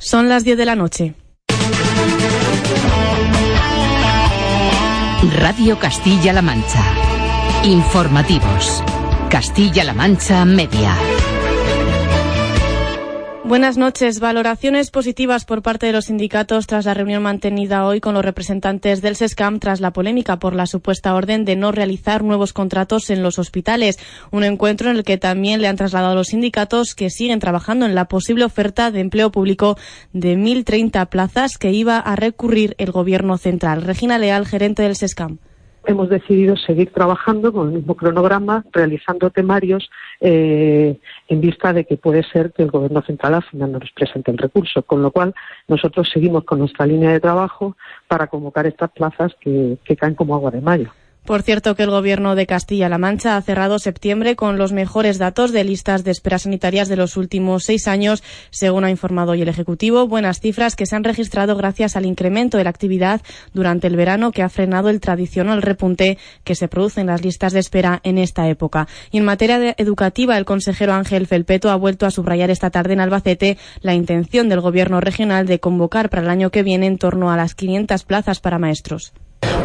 Son las 10 de la noche. Radio Castilla-La Mancha. Informativos. Castilla-La Mancha Media. Buenas noches. Valoraciones positivas por parte de los sindicatos tras la reunión mantenida hoy con los representantes del SESCAM tras la polémica por la supuesta orden de no realizar nuevos contratos en los hospitales. Un encuentro en el que también le han trasladado los sindicatos que siguen trabajando en la posible oferta de empleo público de 1.030 plazas que iba a recurrir el Gobierno central. Regina Leal, gerente del SESCAM hemos decidido seguir trabajando con el mismo cronograma, realizando temarios eh, en vista de que puede ser que el Gobierno central al final no nos presente el recurso, con lo cual nosotros seguimos con nuestra línea de trabajo para convocar estas plazas que caen como agua de mayo. Por cierto que el Gobierno de Castilla-La Mancha ha cerrado septiembre con los mejores datos de listas de espera sanitarias de los últimos seis años, según ha informado hoy el Ejecutivo. Buenas cifras que se han registrado gracias al incremento de la actividad durante el verano que ha frenado el tradicional repunte que se produce en las listas de espera en esta época. Y en materia educativa, el consejero Ángel Felpeto ha vuelto a subrayar esta tarde en Albacete la intención del Gobierno regional de convocar para el año que viene en torno a las 500 plazas para maestros.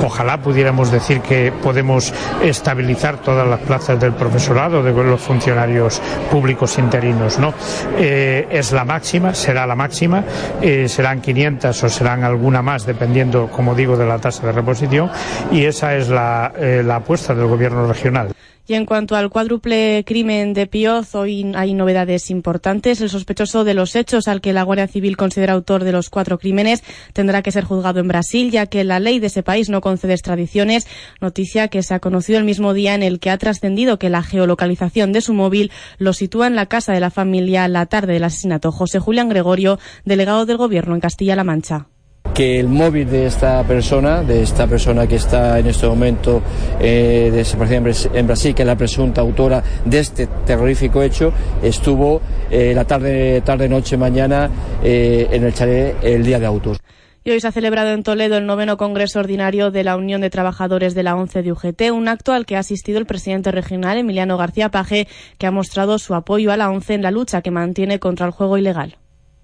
Ojalá pudiéramos decir que podemos estabilizar todas las plazas del profesorado, de los funcionarios públicos interinos. ¿no? Eh, es la máxima, será la máxima, eh, serán 500 o serán alguna más, dependiendo, como digo, de la tasa de reposición, y esa es la, eh, la apuesta del Gobierno regional. Y en cuanto al cuádruple crimen de Pioz, hoy hay novedades importantes. El sospechoso de los hechos al que la Guardia Civil considera autor de los cuatro crímenes tendrá que ser juzgado en Brasil, ya que la ley de ese país no concede extradiciones. Noticia que se ha conocido el mismo día en el que ha trascendido que la geolocalización de su móvil lo sitúa en la casa de la familia la tarde del asesinato. José Julián Gregorio, delegado del Gobierno en Castilla-La Mancha que el móvil de esta persona, de esta persona que está en este momento eh, desaparecida en Brasil, que es la presunta autora de este terrorífico hecho, estuvo eh, la tarde, tarde, noche, mañana eh, en el chalet el día de autos. Y hoy se ha celebrado en Toledo el noveno Congreso Ordinario de la Unión de Trabajadores de la ONCE de UGT, un acto al que ha asistido el presidente regional Emiliano García Paje, que ha mostrado su apoyo a la ONCE en la lucha que mantiene contra el juego ilegal.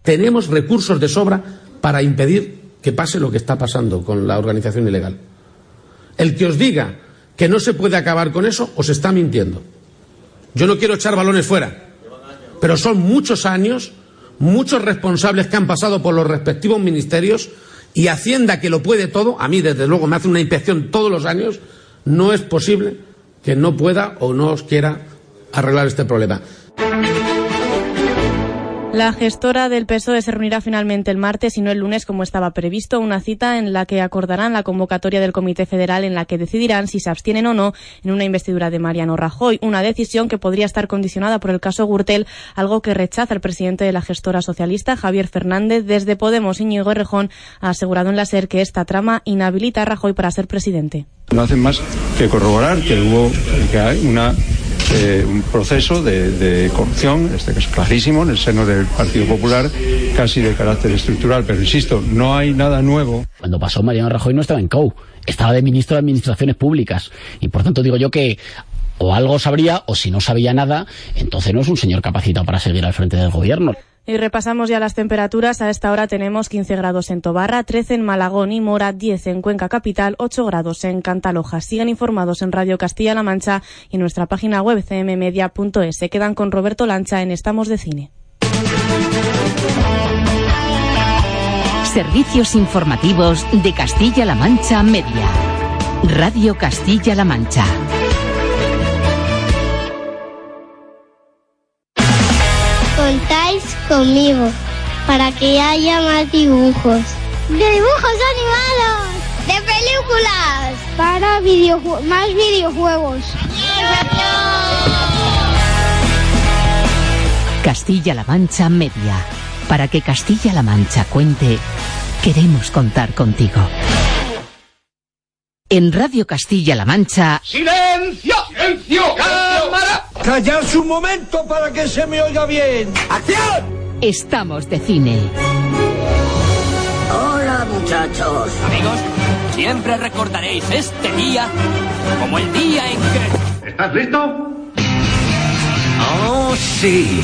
Tenemos recursos de sobra para impedir que pase lo que está pasando con la organización ilegal. El que os diga que no se puede acabar con eso, os está mintiendo. Yo no quiero echar balones fuera, pero son muchos años, muchos responsables que han pasado por los respectivos ministerios y Hacienda, que lo puede todo, a mí desde luego me hace una inspección todos los años, no es posible que no pueda o no os quiera arreglar este problema. La gestora del PSOE se reunirá finalmente el martes y no el lunes como estaba previsto, una cita en la que acordarán la convocatoria del Comité Federal en la que decidirán si se abstienen o no en una investidura de Mariano Rajoy, una decisión que podría estar condicionada por el caso Gürtel, algo que rechaza el presidente de la gestora socialista, Javier Fernández. Desde Podemos, Íñigo Errejón ha asegurado en la SER que esta trama inhabilita a Rajoy para ser presidente. No hacen más que corroborar que hubo que hay una eh, un proceso de, corrupción, este que es clarísimo, en el seno del Partido Popular, casi de carácter estructural. Pero insisto, no hay nada nuevo. Cuando pasó Mariano Rajoy no estaba en COU, estaba de ministro de Administraciones Públicas. Y por tanto digo yo que o algo sabría, o si no sabía nada, entonces no es un señor capacitado para seguir al frente del gobierno. Y repasamos ya las temperaturas. A esta hora tenemos 15 grados en Tobarra, 13 en Malagón y Mora, 10 en Cuenca Capital, 8 grados en Cantaloja. Sigan informados en Radio Castilla-La Mancha y nuestra página web cmmedia.es. Se quedan con Roberto Lancha en Estamos de Cine. Servicios informativos de Castilla-La Mancha Media. Radio Castilla-La Mancha. Conmigo para que haya más dibujos. ¡De dibujos animados! ¡De películas! Para más videojuegos. Castilla-La Mancha Media. Para que Castilla-La Mancha cuente, queremos contar contigo. En Radio Castilla-La Mancha. ¡Silencio! ¡Silencio! ¡Cámara! ¡Callarse un momento para que se me oiga bien! ¡Acción! Estamos de cine. Hola, muchachos. Amigos, siempre recordaréis este día como el día en que... ¿Estás listo? ¡Oh, sí!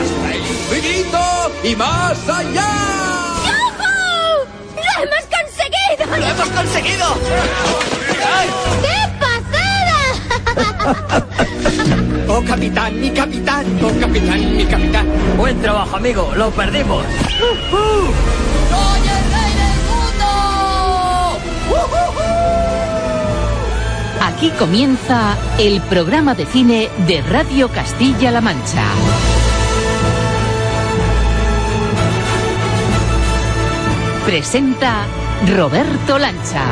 ¡Hasta el infinito y más allá! ¡Yujú! ¡Lo hemos conseguido! ¡Lo hemos conseguido! Capitán, mi capitán! ¡Oh, capitán, mi capitán! Buen trabajo, amigo. Lo perdimos. ¡Soy el rey del mundo! Aquí comienza el programa de cine de Radio Castilla-La Mancha. Presenta Roberto Lancha.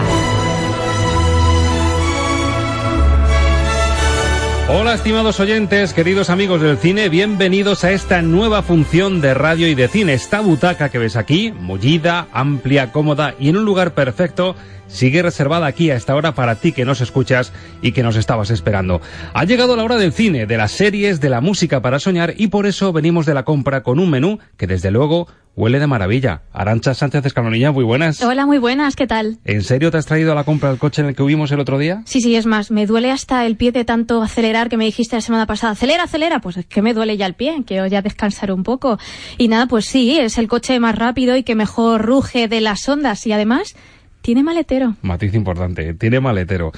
Hola estimados oyentes, queridos amigos del cine, bienvenidos a esta nueva función de radio y de cine. Esta butaca que ves aquí, mullida, amplia, cómoda y en un lugar perfecto, sigue reservada aquí a esta hora para ti que nos escuchas y que nos estabas esperando. Ha llegado la hora del cine, de las series, de la música para soñar y por eso venimos de la compra con un menú que desde luego huele de maravilla. Arancha Sánchez Escalonilla, muy buenas. Hola, muy buenas, ¿qué tal? ¿En serio te has traído a la compra el coche en el que vimos el otro día? Sí, sí, es más, me duele hasta el pie de tanto acelerar que me dijiste la semana pasada. Acelera, acelera, pues es que me duele ya el pie, quiero ya descansar un poco. Y nada, pues sí, es el coche más rápido y que mejor ruge de las ondas y además tiene maletero. Matiz importante, tiene maletero.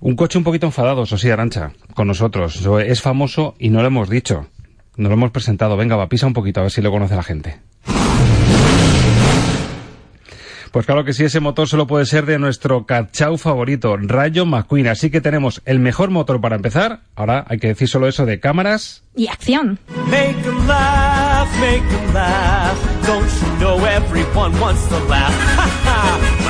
Un coche un poquito enfadado, eso sí, Arancha, con nosotros. Es famoso y no lo hemos dicho. No lo hemos presentado. Venga, va, pisa un poquito a ver si lo conoce la gente. Pues claro que sí, ese motor solo puede ser de nuestro cachau favorito, Rayo McQueen. Así que tenemos el mejor motor para empezar. Ahora hay que decir solo eso de cámaras. Y acción. Make 'em laugh, make 'em laugh. Don't you know everyone wants to laugh?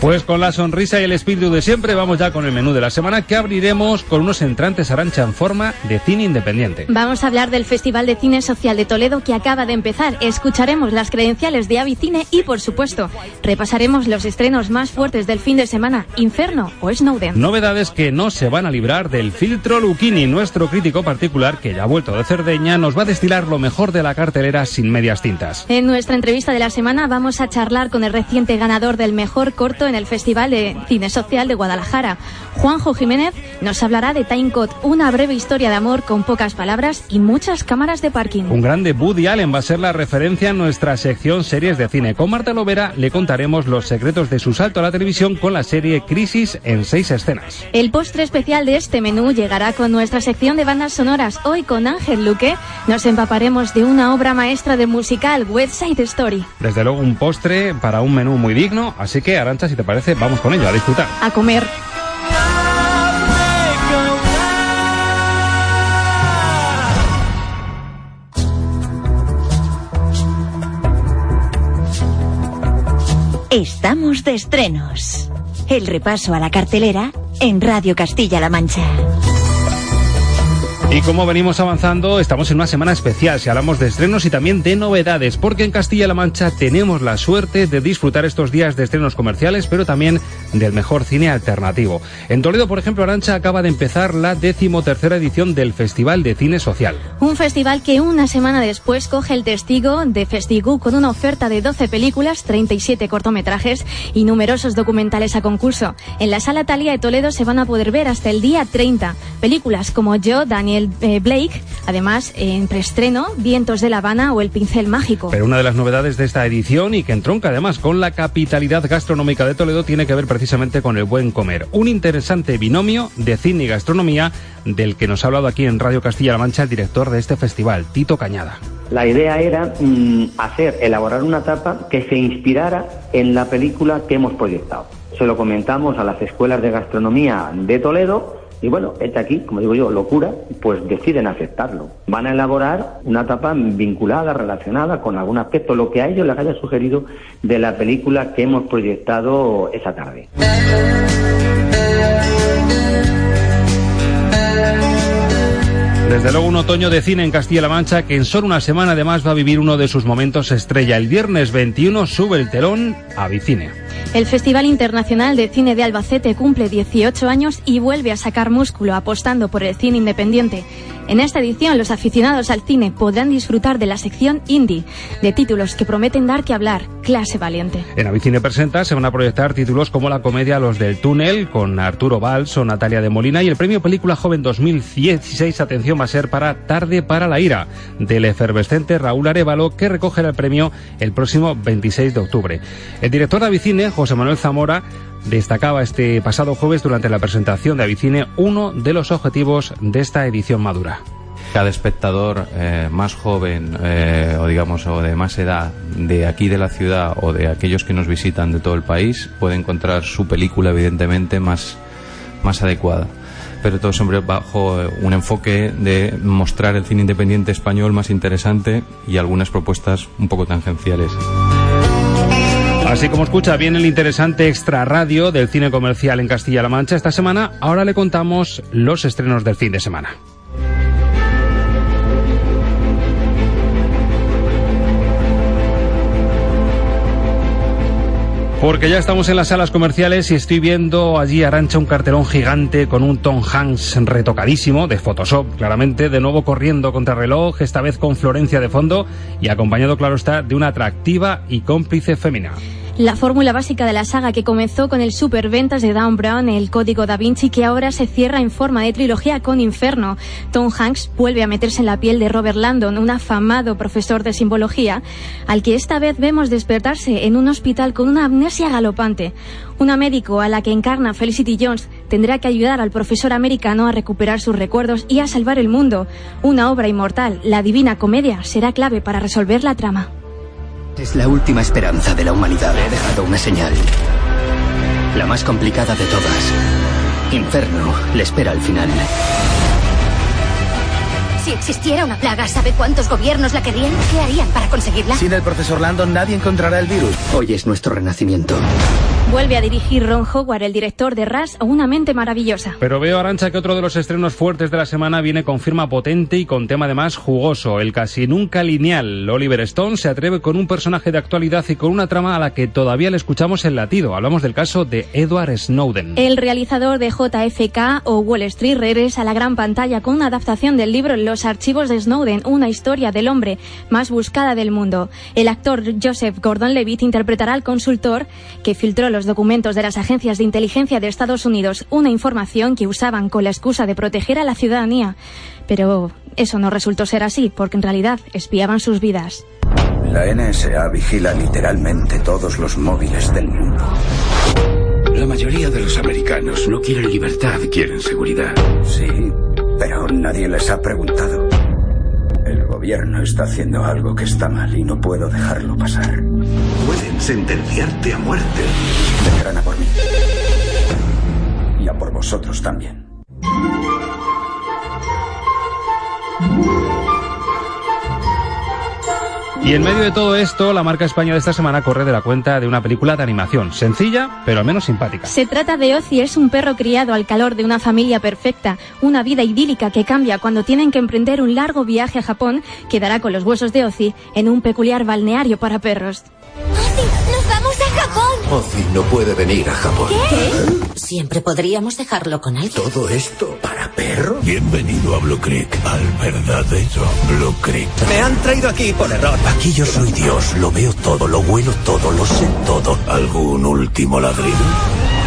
Pues con la sonrisa y el espíritu de siempre, vamos ya con el menú de la semana que abriremos con unos entrantes arancha en forma de cine independiente. Vamos a hablar del Festival de Cine Social de Toledo que acaba de empezar. Escucharemos las credenciales de Avicine y, por supuesto, repasaremos los estrenos más fuertes del fin de semana, Inferno o Snowden. Novedades que no se van a librar del filtro Luchini, nuestro crítico particular que ya ha vuelto de Cerdeña, nos va a destilar lo mejor de la cartelera sin medias tintas. En nuestra entrevista de la semana vamos a charlar con el reciente ganador del mejor corto en el Festival de Cine Social de Guadalajara. Juanjo Jiménez nos hablará de Timecode, una breve historia de amor con pocas palabras y muchas cámaras de parking. Un grande Woody Allen va a ser la referencia en nuestra sección series de cine. Con Marta Lovera le contaremos los secretos de su salto a la televisión con la serie Crisis en seis escenas. El postre especial de este menú llegará con nuestra sección de bandas sonoras. Hoy con Ángel Luque nos empaparemos de una obra maestra del musical West Side Story. Desde luego un postre para un menú muy digno, así que Arancha, si te parece, vamos con ello, a disfrutar. A comer. Estamos de estrenos. El repaso a la cartelera en Radio Castilla-La Mancha. Y como venimos avanzando, estamos en una semana especial si hablamos de estrenos y también de novedades, porque en Castilla-La Mancha tenemos la suerte de disfrutar estos días de estrenos comerciales, pero también del mejor cine alternativo. En Toledo, por ejemplo, Arancha acaba de empezar la decimotercera edición del Festival de Cine Social. Un festival que una semana después coge el testigo de Festigu con una oferta de 12 películas, 37 cortometrajes y numerosos documentales a concurso. En la Sala Talia de Toledo se van a poder ver hasta el día 30 películas como Yo, Daniel eh, Blake, además en preestreno Vientos de La Habana o El Pincel Mágico. Pero una de las novedades de esta edición y que entronca además con la capitalidad gastronómica de Toledo tiene que ver precisamente con el buen comer. Un interesante binomio de cine y gastronomía del que nos ha hablado aquí en Radio Castilla-La Mancha el director de este festival, Tito Cañada. La idea era mm, hacer, elaborar una tapa que se inspirara en la película que hemos proyectado. Se lo comentamos a las escuelas de gastronomía de Toledo y bueno, este aquí, como digo yo, locura, pues deciden aceptarlo. Van a elaborar una tapa vinculada, relacionada con algún aspecto, lo que a ellos les haya sugerido de la película que hemos proyectado esa tarde. Desde luego un otoño de cine en Castilla-La Mancha que en solo una semana además va a vivir uno de sus momentos estrella. El viernes 21 sube el telón a Vicine. El Festival Internacional de Cine de Albacete cumple 18 años y vuelve a sacar músculo apostando por el cine independiente. En esta edición, los aficionados al cine podrán disfrutar de la sección indie, de títulos que prometen dar que hablar, clase valiente. En Avicine Presenta se van a proyectar títulos como la comedia Los del Túnel, con Arturo Valls o Natalia de Molina, y el premio Película Joven 2016, atención, va a ser para Tarde para la Ira, del efervescente Raúl Arevalo, que recogerá el premio el próximo 26 de octubre. El director de Avicine, José Manuel Zamora, destacaba este pasado jueves durante la presentación de Avicine uno de los objetivos de esta edición madura. Cada espectador eh, más joven eh, o digamos o de más edad de aquí de la ciudad o de aquellos que nos visitan de todo el país puede encontrar su película evidentemente más, más adecuada pero todo siempre bajo eh, un enfoque de mostrar el cine independiente español más interesante y algunas propuestas un poco tangenciales. Así como escucha bien el interesante extra radio del cine comercial en Castilla-La Mancha esta semana, ahora le contamos los estrenos del fin de semana. Porque ya estamos en las salas comerciales y estoy viendo allí Arancha un cartelón gigante con un Tom Hanks retocadísimo, de Photoshop, claramente, de nuevo corriendo contra reloj, esta vez con Florencia de fondo y acompañado, claro está, de una atractiva y cómplice femina. La fórmula básica de la saga que comenzó con el superventas de Dan Brown, el código da Vinci, que ahora se cierra en forma de trilogía con Inferno. Tom Hanks vuelve a meterse en la piel de Robert Landon, un afamado profesor de simbología, al que esta vez vemos despertarse en un hospital con una amnesia galopante. Una médico a la que encarna Felicity Jones tendrá que ayudar al profesor americano a recuperar sus recuerdos y a salvar el mundo. Una obra inmortal, la Divina Comedia, será clave para resolver la trama. Es la última esperanza de la humanidad. He dejado una señal. La más complicada de todas. Inferno le espera al final. Si existiera una plaga, ¿sabe cuántos gobiernos la querrían? ¿Qué harían para conseguirla? Sin el profesor Landon nadie encontrará el virus. Hoy es nuestro renacimiento. Vuelve a dirigir Ron Howard, el director de Ras, o Una mente maravillosa. Pero veo, Arancha, que otro de los estrenos fuertes de la semana viene con firma potente y con tema además jugoso, el casi nunca lineal. Oliver Stone se atreve con un personaje de actualidad y con una trama a la que todavía le escuchamos el latido. Hablamos del caso de Edward Snowden. El realizador de JFK o Wall Street regresa a la gran pantalla con una adaptación del libro Los archivos de Snowden, una historia del hombre más buscada del mundo. El actor Joseph Gordon-Levitt interpretará al consultor que filtró los documentos de las agencias de inteligencia de Estados Unidos, una información que usaban con la excusa de proteger a la ciudadanía. Pero eso no resultó ser así, porque en realidad espiaban sus vidas. La NSA vigila literalmente todos los móviles del mundo. La mayoría de los americanos no quieren libertad, quieren seguridad. Sí, pero nadie les ha preguntado. El gobierno está haciendo algo que está mal y no puedo dejarlo pasar. Pueden sentenciarte a muerte. Vendrán a por mí. Y a por vosotros también. Y en medio de todo esto, la marca española de esta semana corre de la cuenta de una película de animación, sencilla, pero al menos simpática. Se trata de Ozzy, es un perro criado al calor de una familia perfecta, una vida idílica que cambia cuando tienen que emprender un largo viaje a Japón que dará con los huesos de Ozzy en un peculiar balneario para perros. ¡Nos vamos a Japón! Ozzy no puede venir a Japón. ¿Qué? Siempre podríamos dejarlo con alguien. ¿Todo esto para perros? Bienvenido a Blue Creek, al verdadero Blue Creek. Me han traído aquí por error. Aquí yo soy Dios, lo veo todo, lo huelo todo, lo sé todo. ¿Algún último ladrido?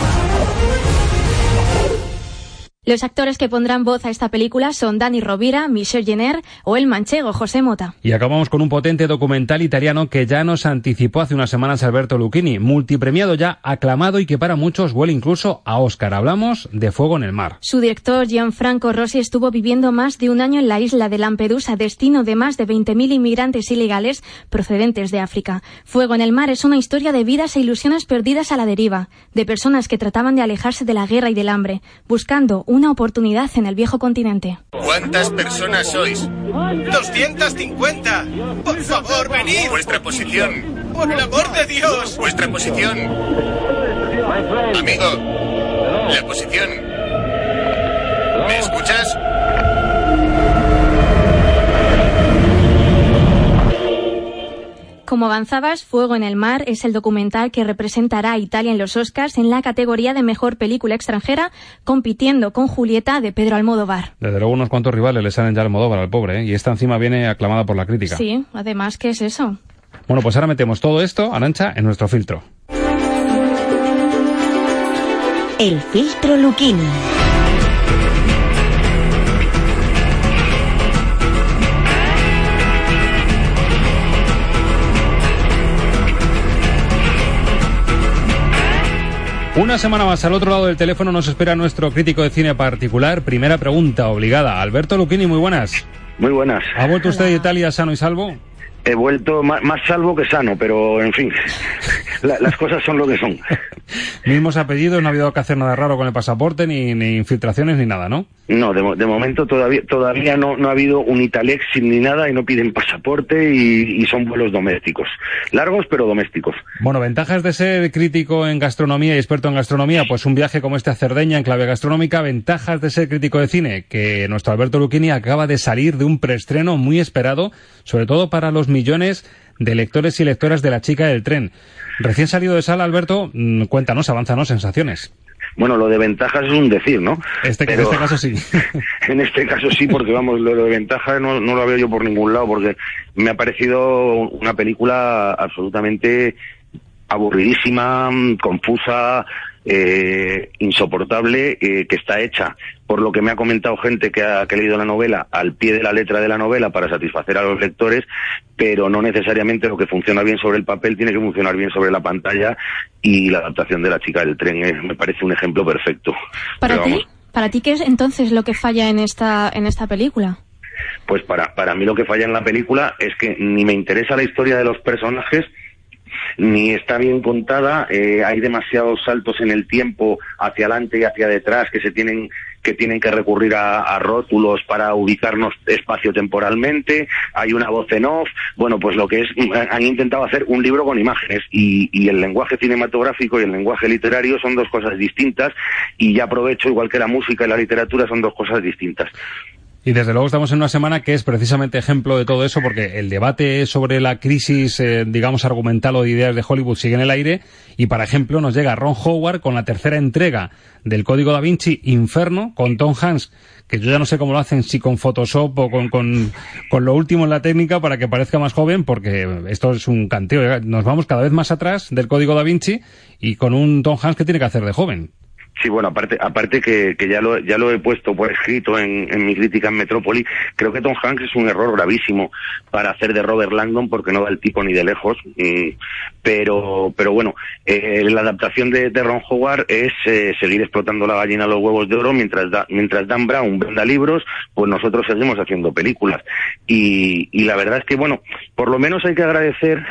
Los actores que pondrán voz a esta película son Dani Rovira, Michel Jenner o el manchego José Mota. Y acabamos con un potente documental italiano que ya nos anticipó hace unas semanas Alberto Lucchini, multipremiado ya, aclamado y que para muchos huele incluso a Oscar. Hablamos de Fuego en el Mar. Su director Gianfranco Rossi estuvo viviendo más de un año en la isla de Lampedusa, destino de más de 20.000 inmigrantes ilegales procedentes de África. Fuego en el Mar es una historia de vidas e ilusiones perdidas a la deriva, de personas que trataban de alejarse de la guerra y del hambre, buscando una oportunidad en el viejo continente. ¿Cuántas personas sois? 250. Por favor, venid. Vuestra posición. Por el amor de Dios. Vuestra posición. Amigo, la posición. ¿Me escuchas? Como avanzabas, Fuego en el Mar es el documental que representará a Italia en los Oscars en la categoría de mejor película extranjera, compitiendo con Julieta de Pedro Almodóvar. Desde luego unos cuantos rivales le salen ya al Almodóvar al pobre, ¿eh? y esta encima viene aclamada por la crítica. Sí, además, ¿qué es eso? Bueno, pues ahora metemos todo esto, Arancha, en nuestro filtro. El filtro Luquini. Una semana más al otro lado del teléfono nos espera nuestro crítico de cine particular. Primera pregunta obligada. Alberto Luquini, muy buenas. Muy buenas. ¿Ha vuelto usted de Italia sano y salvo? He vuelto más, más salvo que sano, pero en fin, la- las cosas son lo que son. Mismos apellidos, no ha habido que hacer nada raro con el pasaporte, ni, ni infiltraciones, ni nada, ¿no? No, de, mo- de momento todavía todavía no, no ha habido un Italexit ni nada y no piden pasaporte y, y son vuelos domésticos. Largos pero domésticos. Bueno, ventajas de ser crítico en gastronomía y experto en gastronomía, pues un viaje como este a Cerdeña en clave gastronómica. Ventajas de ser crítico de cine, que nuestro Alberto Luquini acaba de salir de un preestreno muy esperado, sobre todo para los millones de lectores y lectoras de La chica del tren. Recién salido de sala, Alberto, mm, cuéntanos, avánzanos sensaciones. Bueno, lo de ventajas es un decir, ¿no? Este, en este caso sí. En este caso sí, porque vamos, lo de ventaja no, no lo veo yo por ningún lado, porque me ha parecido una película absolutamente aburridísima, mm, confusa, eh, insoportable, eh, que está hecha, por lo que me ha comentado gente que ha, que ha leído la novela, al pie de la letra de la novela para satisfacer a los lectores, pero no necesariamente lo que funciona bien sobre el papel tiene que funcionar bien sobre la pantalla y la adaptación de la chica del tren me parece un ejemplo perfecto. Para ti, para ti, ¿qué es entonces lo que falla en esta, en esta película? Pues para, para mí lo que falla en la película es que ni me interesa la historia de los personajes, ni está bien contada, eh, hay demasiados saltos en el tiempo hacia adelante y hacia detrás que se tienen que tienen que recurrir a, a rótulos para ubicarnos espacio-temporalmente, hay una voz en off, bueno, pues lo que es, han intentado hacer un libro con imágenes y, y el lenguaje cinematográfico y el lenguaje literario son dos cosas distintas y ya aprovecho, igual que la música y la literatura son dos cosas distintas. Y desde luego estamos en una semana que es precisamente ejemplo de todo eso, porque el debate sobre la crisis, eh, digamos, argumental o de ideas de Hollywood sigue en el aire. Y, por ejemplo, nos llega Ron Howard con la tercera entrega del Código da Vinci, Inferno, con Tom Hanks, que yo ya no sé cómo lo hacen, si con Photoshop o con, con, con lo último en la técnica para que parezca más joven, porque esto es un canteo. Nos vamos cada vez más atrás del Código da Vinci y con un Tom Hanks que tiene que hacer de joven. Sí, bueno, aparte, aparte que, que ya lo, ya lo he puesto por escrito en, en mi crítica en Metrópoli, creo que Tom Hanks es un error gravísimo para hacer de Robert Langdon porque no da el tipo ni de lejos. mm, pero, pero bueno, eh, la adaptación de, de Ron Howard es eh, seguir explotando la gallina a los huevos de oro mientras, da- mientras Dan Brown venda libros, pues nosotros seguimos haciendo películas. Y, y la verdad es que, bueno, por lo menos hay que agradecer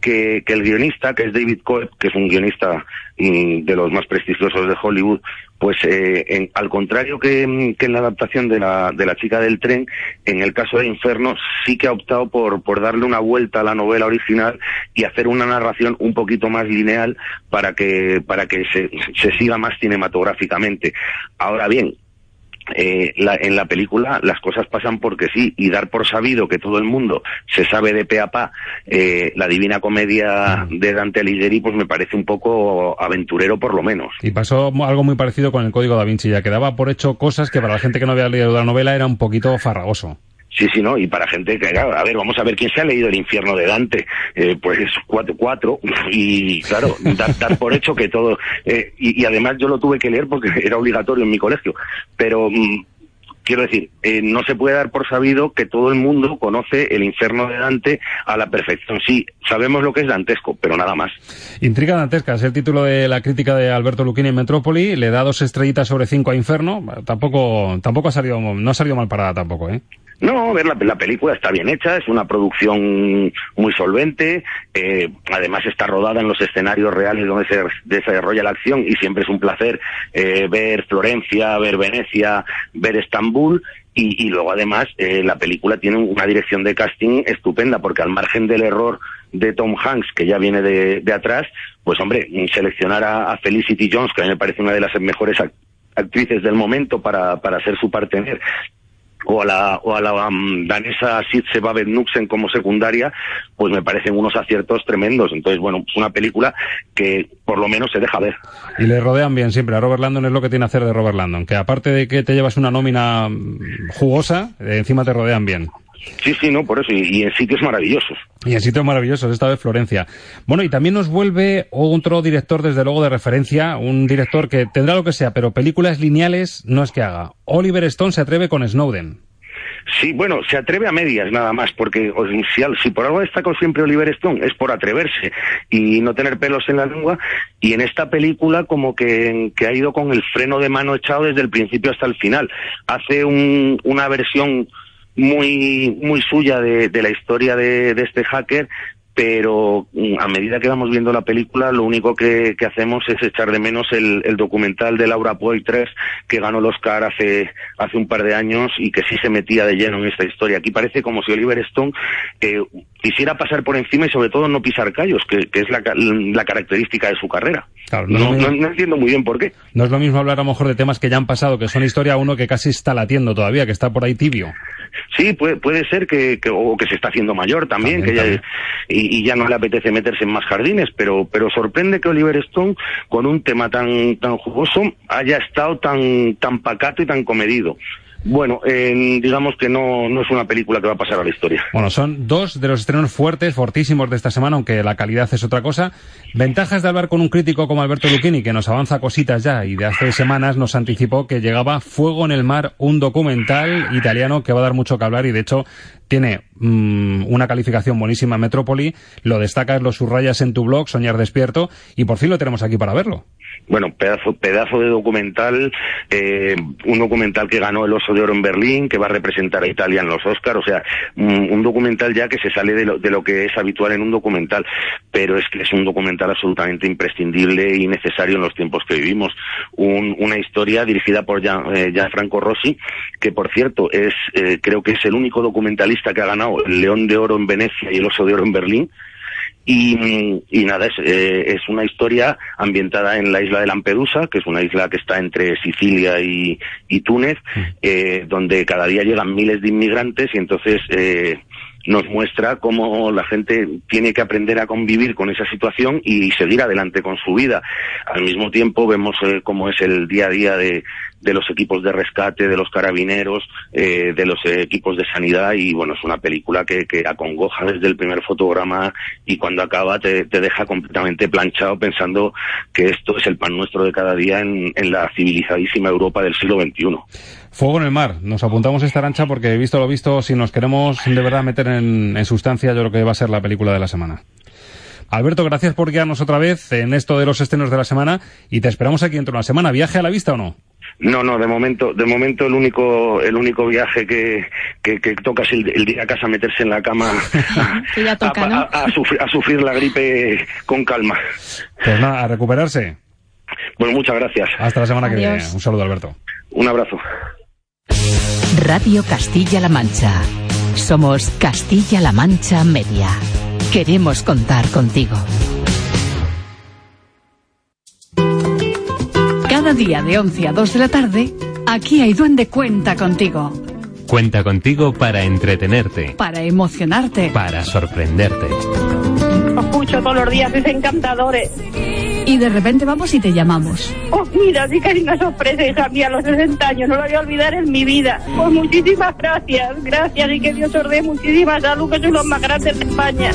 que, que el guionista, que es David Coe, que es un guionista de los más prestigiosos de Hollywood, pues eh, en- al contrario que, mm, que en la adaptación de la, de la chica del tren, en el caso de Inferno sí que ha optado por, por darle una vuelta a la novela original y hacer una narración un poquito más lineal para que, para que se, se siga más cinematográficamente. Ahora bien, eh, la- en la película las cosas pasan porque sí y dar por sabido que todo el mundo se sabe de pe a pa eh, la divina comedia de Dante Alighieri pues me parece un poco aventurero por lo menos Y pasó algo muy parecido con el Código da Vinci, ya que daba por hecho cosas que para la gente que no había leído la novela era un poquito farragoso. Sí, sí, ¿no? Y para gente que, a ver, vamos a ver quién se ha leído el infierno de Dante. Eh, pues cuatro, cuatro. Y claro, dar, por hecho que todo. eh, y, y además yo lo tuve que leer porque era obligatorio en mi colegio. Pero. mm, Quiero decir, eh, no se puede dar por sabido que todo el mundo conoce el infierno de Dante a la perfección. Sí, sabemos lo que es dantesco, pero nada más. Intriga dantesca es el título de la crítica de Alberto Luquini en Metrópoli. Le da dos estrellitas sobre cinco a Inferno. Tampoco, tampoco ha salido, no ha salido mal parada tampoco, ¿eh? No, ver, la, la película está bien hecha, es una producción muy solvente, eh, además está rodada en los escenarios reales donde se desarrolla la acción y siempre es un placer eh, ver Florencia, ver Venecia, ver Estambul y, y luego además eh, la película tiene una dirección de casting estupenda porque al margen del error de Tom Hanks que ya viene de, de atrás, pues hombre, seleccionar a, a Felicity Jones, que a mí me parece una de las mejores act- actrices del momento para, para ser su partener o a la, o a la um, danesa Sitze Babet Nuxen como secundaria, pues me parecen unos aciertos tremendos. Entonces, bueno, es una película que por lo menos se deja ver. Y le rodean bien siempre. A Robert Landon es lo que tiene que hacer de Robert Landon, que aparte de que te llevas una nómina mm, jugosa, eh, encima te rodean bien. Sí, sí, no, por eso, y, y en sitios maravillosos. Y en sitios maravillosos, esta vez Florencia. Bueno, y también nos vuelve otro director, desde luego, de referencia, un director que tendrá lo que sea, pero películas lineales no es que haga. Oliver Stone se atreve con Snowden. Sí, bueno, se atreve a medias nada más, porque si, si por algo destacó siempre Oliver Stone es por atreverse y no tener pelos en la lengua, y en esta película como que, que ha ido con el freno de mano echado desde el principio hasta el final. Hace un- una versión muy, muy suya de, de la historia de, de este hacker, pero mm, a medida que vamos viendo la película, lo único que, que hacemos es echar de menos el, el documental de Laura Poitres, que ganó el Oscar hace, hace un par de años y que sí se metía de lleno en esta historia. Aquí parece como si Oliver Stone eh, quisiera pasar por encima y sobre todo no pisar callos, que, que es la, la característica de su carrera. Claro, no, entiendo muy bien por qué. no es lo mismo hablar a lo mejor de temas que ya han pasado, que son historia uno que casi está latiendo todavía, que está por ahí tibio. Sí, puede, puede ser que, que- o que se está haciendo mayor también, También, que ya, y, y ya no le apetece meterse en más jardines, pero, pero sorprende que Oliver Stone, con un tema tan, tan jugoso, haya estado tan, tan pacato y tan comedido. Bueno, eh, digamos que no, no es una película que va a pasar a la historia. Bueno, son dos de los estrenos fuertes, fortísimos de esta semana, aunque la calidad es otra cosa. Ventajas de hablar con un crítico como Alberto Lucchini, que nos avanza cositas ya, y de hace semanas nos anticipó que llegaba Fuego en el Mar, un documental italiano que va a dar mucho que hablar y de hecho tiene mm, una calificación buenísima en Metrópoli, lo destacas, lo subrayas en tu blog, Soñar Despierto, y por fin lo tenemos aquí para verlo. Bueno, pedazo, pedazo de documental, eh, un documental que ganó el Oso de Oro en Berlín, que va a representar a Italia en los Oscars, o sea, un, documental ya que se sale de lo, de lo que es habitual en un documental, pero es que es un documental absolutamente imprescindible y necesario en los tiempos que vivimos. Un- una historia dirigida por Gian- eh, Rossi, que por cierto es, eh, creo que es el único documentalista que ha ganado el León de Oro en Venecia y el Oso de Oro en Berlín. Y, y nada, es, eh, es una historia ambientada en la isla de Lampedusa, que es una isla que está entre Sicilia y, y Túnez, eh, donde cada día llegan miles de inmigrantes y entonces eh, nos muestra cómo la gente tiene que aprender a convivir con esa situación y seguir adelante con su vida. Al mismo tiempo vemos eh, cómo es el día a día de, de los equipos de rescate, de los carabineros, eh, de los equipos de sanidad y bueno, es una película que, que acongoja desde el primer fotograma y cuando acaba te, te deja completamente planchado pensando que esto es el pan nuestro de cada día en, en la civilizadísima Europa del siglo XXI. Fuego en el mar. Nos apuntamos esta arancha porque, visto lo visto, si nos queremos de verdad meter en, en sustancia, yo creo que va a ser la película de la semana. Alberto, gracias por guiarnos otra vez en esto de los estrenos de la semana y te esperamos aquí dentro de una semana. ¿Viaje a la vista o no? No, no, de momento, de momento el único, el único viaje que, que, que toca es el, el ir a casa, meterse en la cama Que ya toca, a, ¿no? a- a sufrir, a sufrir la gripe con calma. Pues nada, a recuperarse. Bueno, muchas gracias. Hasta la semana que viene. Un saludo, Alberto. Un abrazo. Radio Castilla-La Mancha. Somos Castilla-La Mancha Media. Queremos contar contigo. Cada día de 11 a 2 de la tarde, aquí hay Duende Cuenta contigo. Cuenta contigo para entretenerte, Para emocionarte. para sorprenderte. Os escucho todos los días, es encantadores. Y de repente vamos y te llamamos. Oh, mira, sí que hay una sorpresa, hija mía, a los 60 años, no lo voy a olvidar en mi vida. Pues muchísimas gracias, gracias y que Dios os dé muchísima salud, que sois los más grandes de España.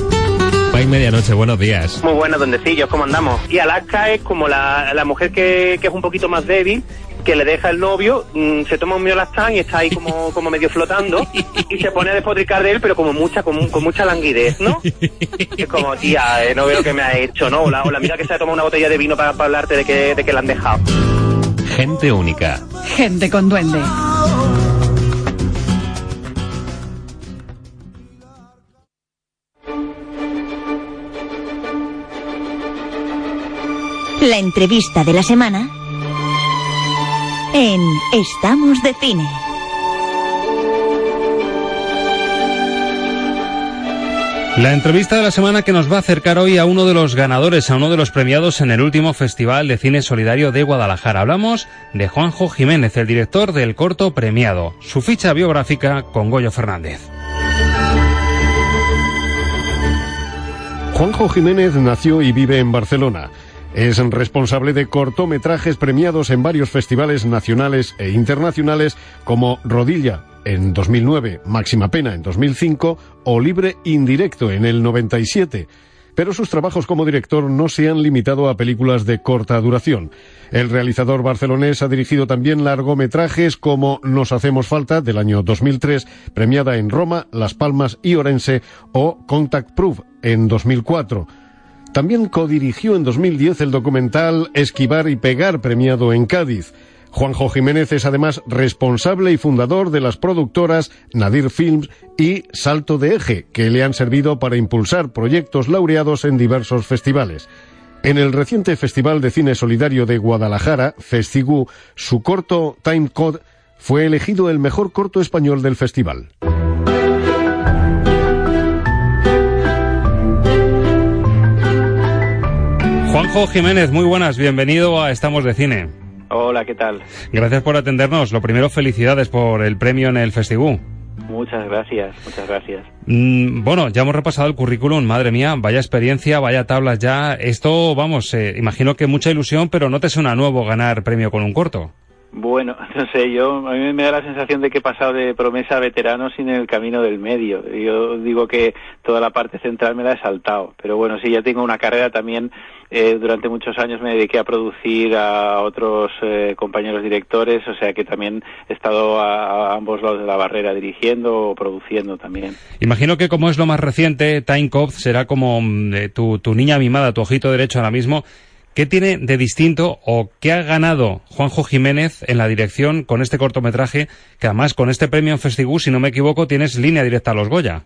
Pay Medianoche, buenos días. Muy buenos dondecillos, ¿cómo andamos? Y Alaska es como la, la mujer que, que es un poquito más débil, que le deja el novio, mm, se toma un miolastán y está ahí como, como medio flotando y se pone a despotricar de él, pero como mucha, con, con mucha languidez, ¿no? Es como, tía, eh, no veo lo que me ha hecho, ¿no? O la, o la mira que se ha tomado una botella de vino para, para hablarte de que, de que la han dejado. Gente única. Gente con duende. La entrevista de la semana en Estamos de Cine. La entrevista de la semana que nos va a acercar hoy a uno de los ganadores, a uno de los premiados en el último Festival de Cine Solidario de Guadalajara. Hablamos de Juanjo Jiménez, el director del corto premiado. Su ficha biográfica con Goyo Fernández. Juanjo Jiménez nació y vive en Barcelona. Es responsable de cortometrajes premiados en varios festivales nacionales e internacionales como Rodilla en 2009, Máxima Pena en 2005 o Libre Indirecto en el 97. Pero sus trabajos como director no se han limitado a películas de corta duración. El realizador barcelonés ha dirigido también largometrajes como Nos hacemos falta del año 2003, premiada en Roma, Las Palmas y Orense, o Contact Proof en 2004. También codirigió en 2010 el documental Esquivar y Pegar, premiado en Cádiz. Juanjo Jiménez es además responsable y fundador de las productoras Nadir Films y Salto de Eje, que le han servido para impulsar proyectos laureados en diversos festivales. En el reciente Festival de Cine Solidario de Guadalajara, Festigu, su corto Time Code fue elegido el mejor corto español del festival. Juanjo Jiménez, muy buenas, bienvenido a Estamos de Cine. Hola, ¿qué tal? Gracias por atendernos. Lo primero, felicidades por el premio en el Festival. Muchas gracias, muchas gracias. Mm, bueno, ya hemos repasado el currículum, madre mía, vaya experiencia, vaya tablas ya. Esto, vamos, eh, imagino que mucha ilusión, pero no te suena nuevo ganar premio con un corto. Bueno, no sé, yo a mí me da la sensación de que he pasado de promesa a veterano sin el camino del medio. Yo digo que toda la parte central me la he saltado, pero bueno, sí, ya tengo una carrera también. Eh, durante muchos años me dediqué a producir a otros eh, compañeros directores, o sea que también he estado a, ambos lados de la barrera, dirigiendo o produciendo también. Imagino que como es lo más reciente, Time Cop será como mm, eh, tu, tu niña mimada, tu ojito derecho ahora mismo. ¿Qué tiene de distinto o qué ha ganado Juanjo Jiménez en la dirección con este cortometraje? Que además con este premio en Festigu, si no me equivoco, tienes línea directa a los Goya.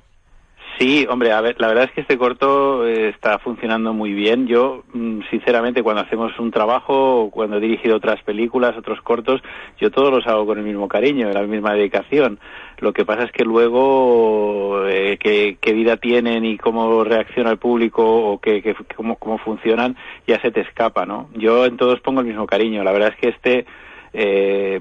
Sí, hombre, a la verdad es que este corto eh, está funcionando muy bien. Yo, mm, sinceramente, cuando hacemos un trabajo, cuando he dirigido otras películas, otros cortos, yo todos los hago con el mismo cariño, la misma dedicación. Lo que pasa es que luego eh, qué, qué vida tienen y cómo reacciona el público o qué, qué- cómo, cómo funcionan ya se te escapa, ¿no? Yo en todos pongo el mismo cariño. La verdad es que este eh,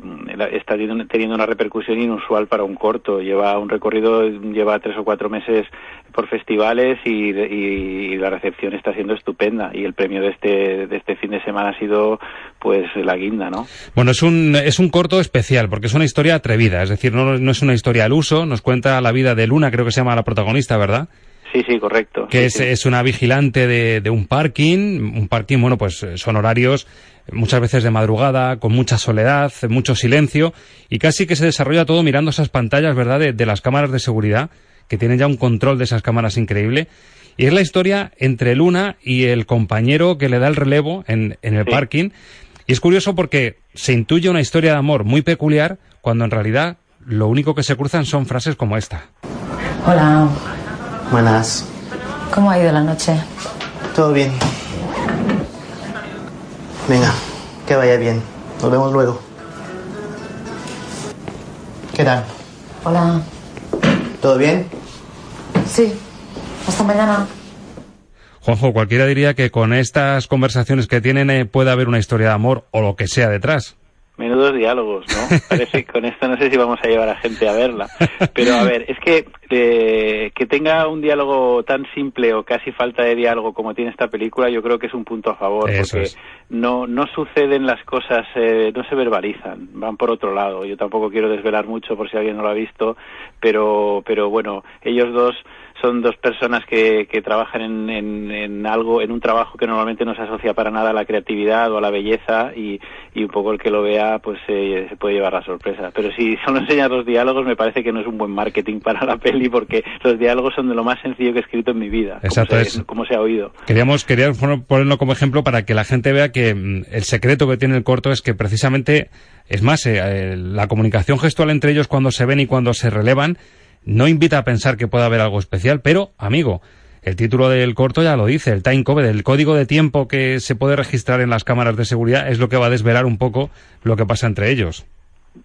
está teniendo una repercusión inusual para un corto. Lleva un recorrido, lleva tres o cuatro meses por festivales y, de- y la recepción está siendo estupenda. Y el premio de este, de este fin de semana ha sido, pues, la guinda, ¿no? Bueno, es un, es un corto especial porque es una historia atrevida, es decir, no, no es una historia al uso, nos cuenta la vida de Luna, creo que se llama la protagonista, ¿verdad? Sí, sí, correcto. que Sí, es, sí. es una vigilante de, de un parking, un parking, bueno, pues son horarios muchas veces de madrugada, con mucha soledad, mucho silencio, y casi que se desarrolla todo mirando esas pantallas, ¿verdad?, de, de las cámaras de seguridad, que tienen ya un control de esas cámaras increíble. Y es la historia entre Luna y el compañero que le da el relevo en, en el Sí. parking. Y es curioso porque se intuye una historia de amor muy peculiar, cuando en realidad lo único que se cruzan son frases como esta. Hola, Buenas. ¿cómo ha ido la noche? Todo bien. Venga, que vaya bien. Nos vemos luego. ¿Qué tal? Hola. ¿Todo bien? Sí, hasta mañana. Juanjo, cualquiera diría que con estas conversaciones que tienen eh, puede haber una historia de amor o lo que sea detrás. Menudos diálogos, ¿no? Parece que con esto no sé si vamos a llevar a gente a verla. Pero a ver, es que eh, que tenga un diálogo tan simple o casi falta de diálogo como tiene esta película, yo creo que es un punto a favor, Eso porque es. no no suceden las cosas, eh, no se verbalizan, van por otro lado. Yo tampoco quiero desvelar mucho por si alguien no lo ha visto, pero pero bueno, ellos dos son dos personas que, que trabajan en, en, en algo, en un trabajo que normalmente no se asocia para nada a la creatividad o a la belleza y, y un poco el que lo vea pues eh, se puede llevar la sorpresa. Pero si solo enseñas los diálogos me parece que no es un buen marketing para la peli porque los diálogos son de lo más sencillo que he escrito en mi vida, como Exacto, se- es- como se ha oído. Queríamos, queríamos pon- ponerlo como ejemplo para que la gente vea que mm, el secreto que tiene el corto es que precisamente, es más, eh, eh, la comunicación gestual entre ellos cuando se ven y cuando se relevan no invita a pensar que pueda haber algo especial, pero, amigo, el título del corto ya lo dice, el time code, el código de tiempo que se puede registrar en las cámaras de seguridad es lo que va a desvelar un poco lo que pasa entre ellos.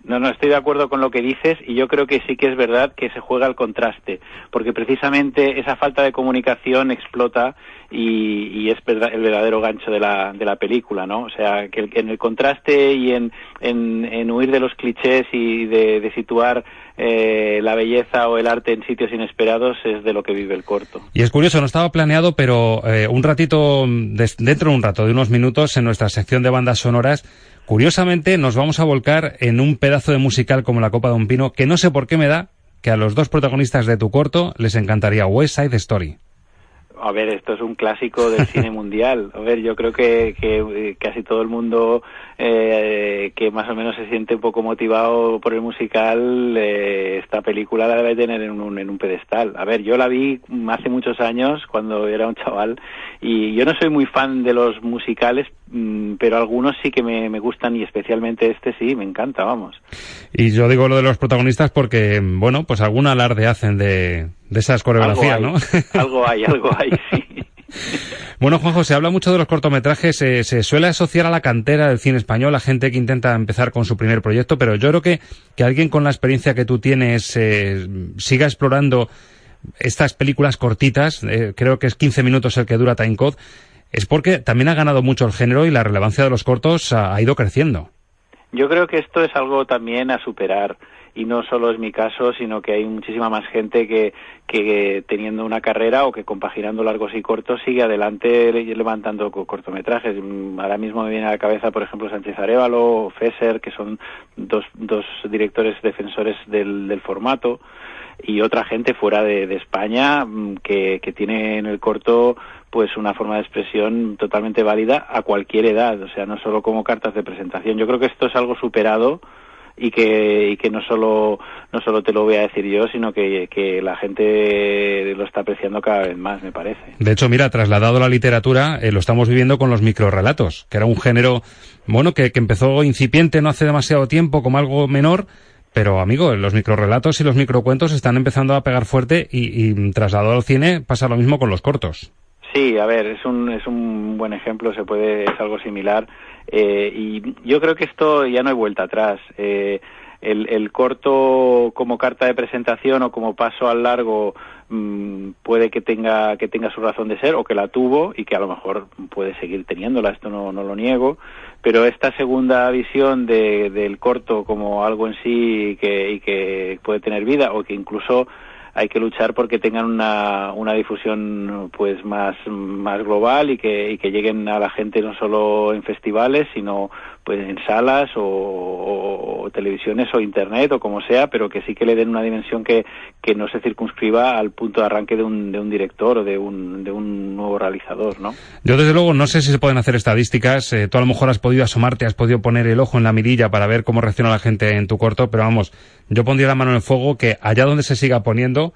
No, no, estoy de acuerdo con lo que dices y yo creo que sí que es verdad que se juega el contraste, porque precisamente esa falta de comunicación explota y, y es el verdadero gancho de la, de la película, ¿no? O sea, que, en el contraste y en, en, en huir de los clichés y de, de situar eh, la belleza o el arte en sitios inesperados es de lo que vive el corto. Y es curioso, no estaba planeado, pero eh, un ratito, dentro de un rato, de unos minutos, en nuestra sección de bandas sonoras, curiosamente nos vamos a volcar en un pedazo de musical como La Copa de un Pino, que no sé por qué me da que a los dos protagonistas de tu corto les encantaría West Side Story. A ver, esto es un clásico del cine mundial. A ver, yo creo que, que eh, casi todo el mundo eh, que más o menos se siente un poco motivado por el musical, eh, esta película la debe tener en un, en un pedestal. A ver, yo la vi hace muchos años, cuando era un chaval, y yo no soy muy fan de los musicales, pero algunos sí que me, me gustan y especialmente este sí, me encanta, vamos. Y yo digo lo de los protagonistas porque, bueno, pues algún alarde hacen de, de esas coreografías, algo ¿no? algo hay, algo hay, sí. Bueno, Juanjo, se habla mucho de los cortometrajes, eh, se suele asociar a la cantera del cine español, a gente que intenta empezar con su primer proyecto, pero yo creo que, que alguien con la experiencia que tú tienes eh, siga explorando estas películas cortitas, eh, creo que es 15 minutos el que dura Time Code, es porque también ha ganado mucho el género y la relevancia de los cortos ha, ido creciendo. Yo creo que esto es algo también a superar y no solo es mi caso, sino que hay muchísima más gente que, que teniendo una carrera o que compaginando largos y cortos sigue adelante le- levantando co- cortometrajes. Mm, Ahora mismo me viene a la cabeza, por ejemplo, Sánchez Arevalo o Fesser, que son dos, dos directores defensores del, del formato y otra gente fuera de, de España mm, que, que tiene en el corto pues una forma de expresión totalmente válida a cualquier edad, o sea, no solo como cartas de presentación. Yo creo que esto es algo superado y que, y que no solo no solo te lo voy a decir yo, sino que, la gente lo está apreciando cada vez más, me parece. De hecho, mira, trasladado a la literatura, eh, lo estamos viviendo con los microrelatos, que era un género, bueno, que, que empezó incipiente no hace demasiado tiempo como algo menor, pero amigo, los microrelatos y los microcuentos están empezando a pegar fuerte y, y trasladado al cine pasa lo mismo con los cortos. Sí, a ver, es un, es un buen ejemplo, se puede, es algo similar. eh, y yo creo que esto ya no hay vuelta atrás. Eh, el, el corto como carta de presentación o como paso al largo mm, puede que tenga, que tenga su razón de ser o que la tuvo y que a lo mejor puede seguir teniéndola, esto no, no lo niego. Pero esta segunda visión de, del corto como algo en sí que, y que puede tener vida o que incluso hay que luchar porque tengan una, una difusión pues más, más global y que, y que lleguen a la gente no solo en festivales sino pues en salas o, televisiones o internet o como sea pero que sí que le den una dimensión que, que no se circunscriba al punto de arranque de un, de un director o de un, de un nuevo realizador ¿no? Yo desde luego no sé si se pueden hacer estadísticas, eh, tú a lo mejor has podido asomarte, has podido poner el ojo en la mirilla para ver cómo reacciona la gente en tu corto, pero vamos, yo pondría la mano en el fuego que allá donde se siga poniendo,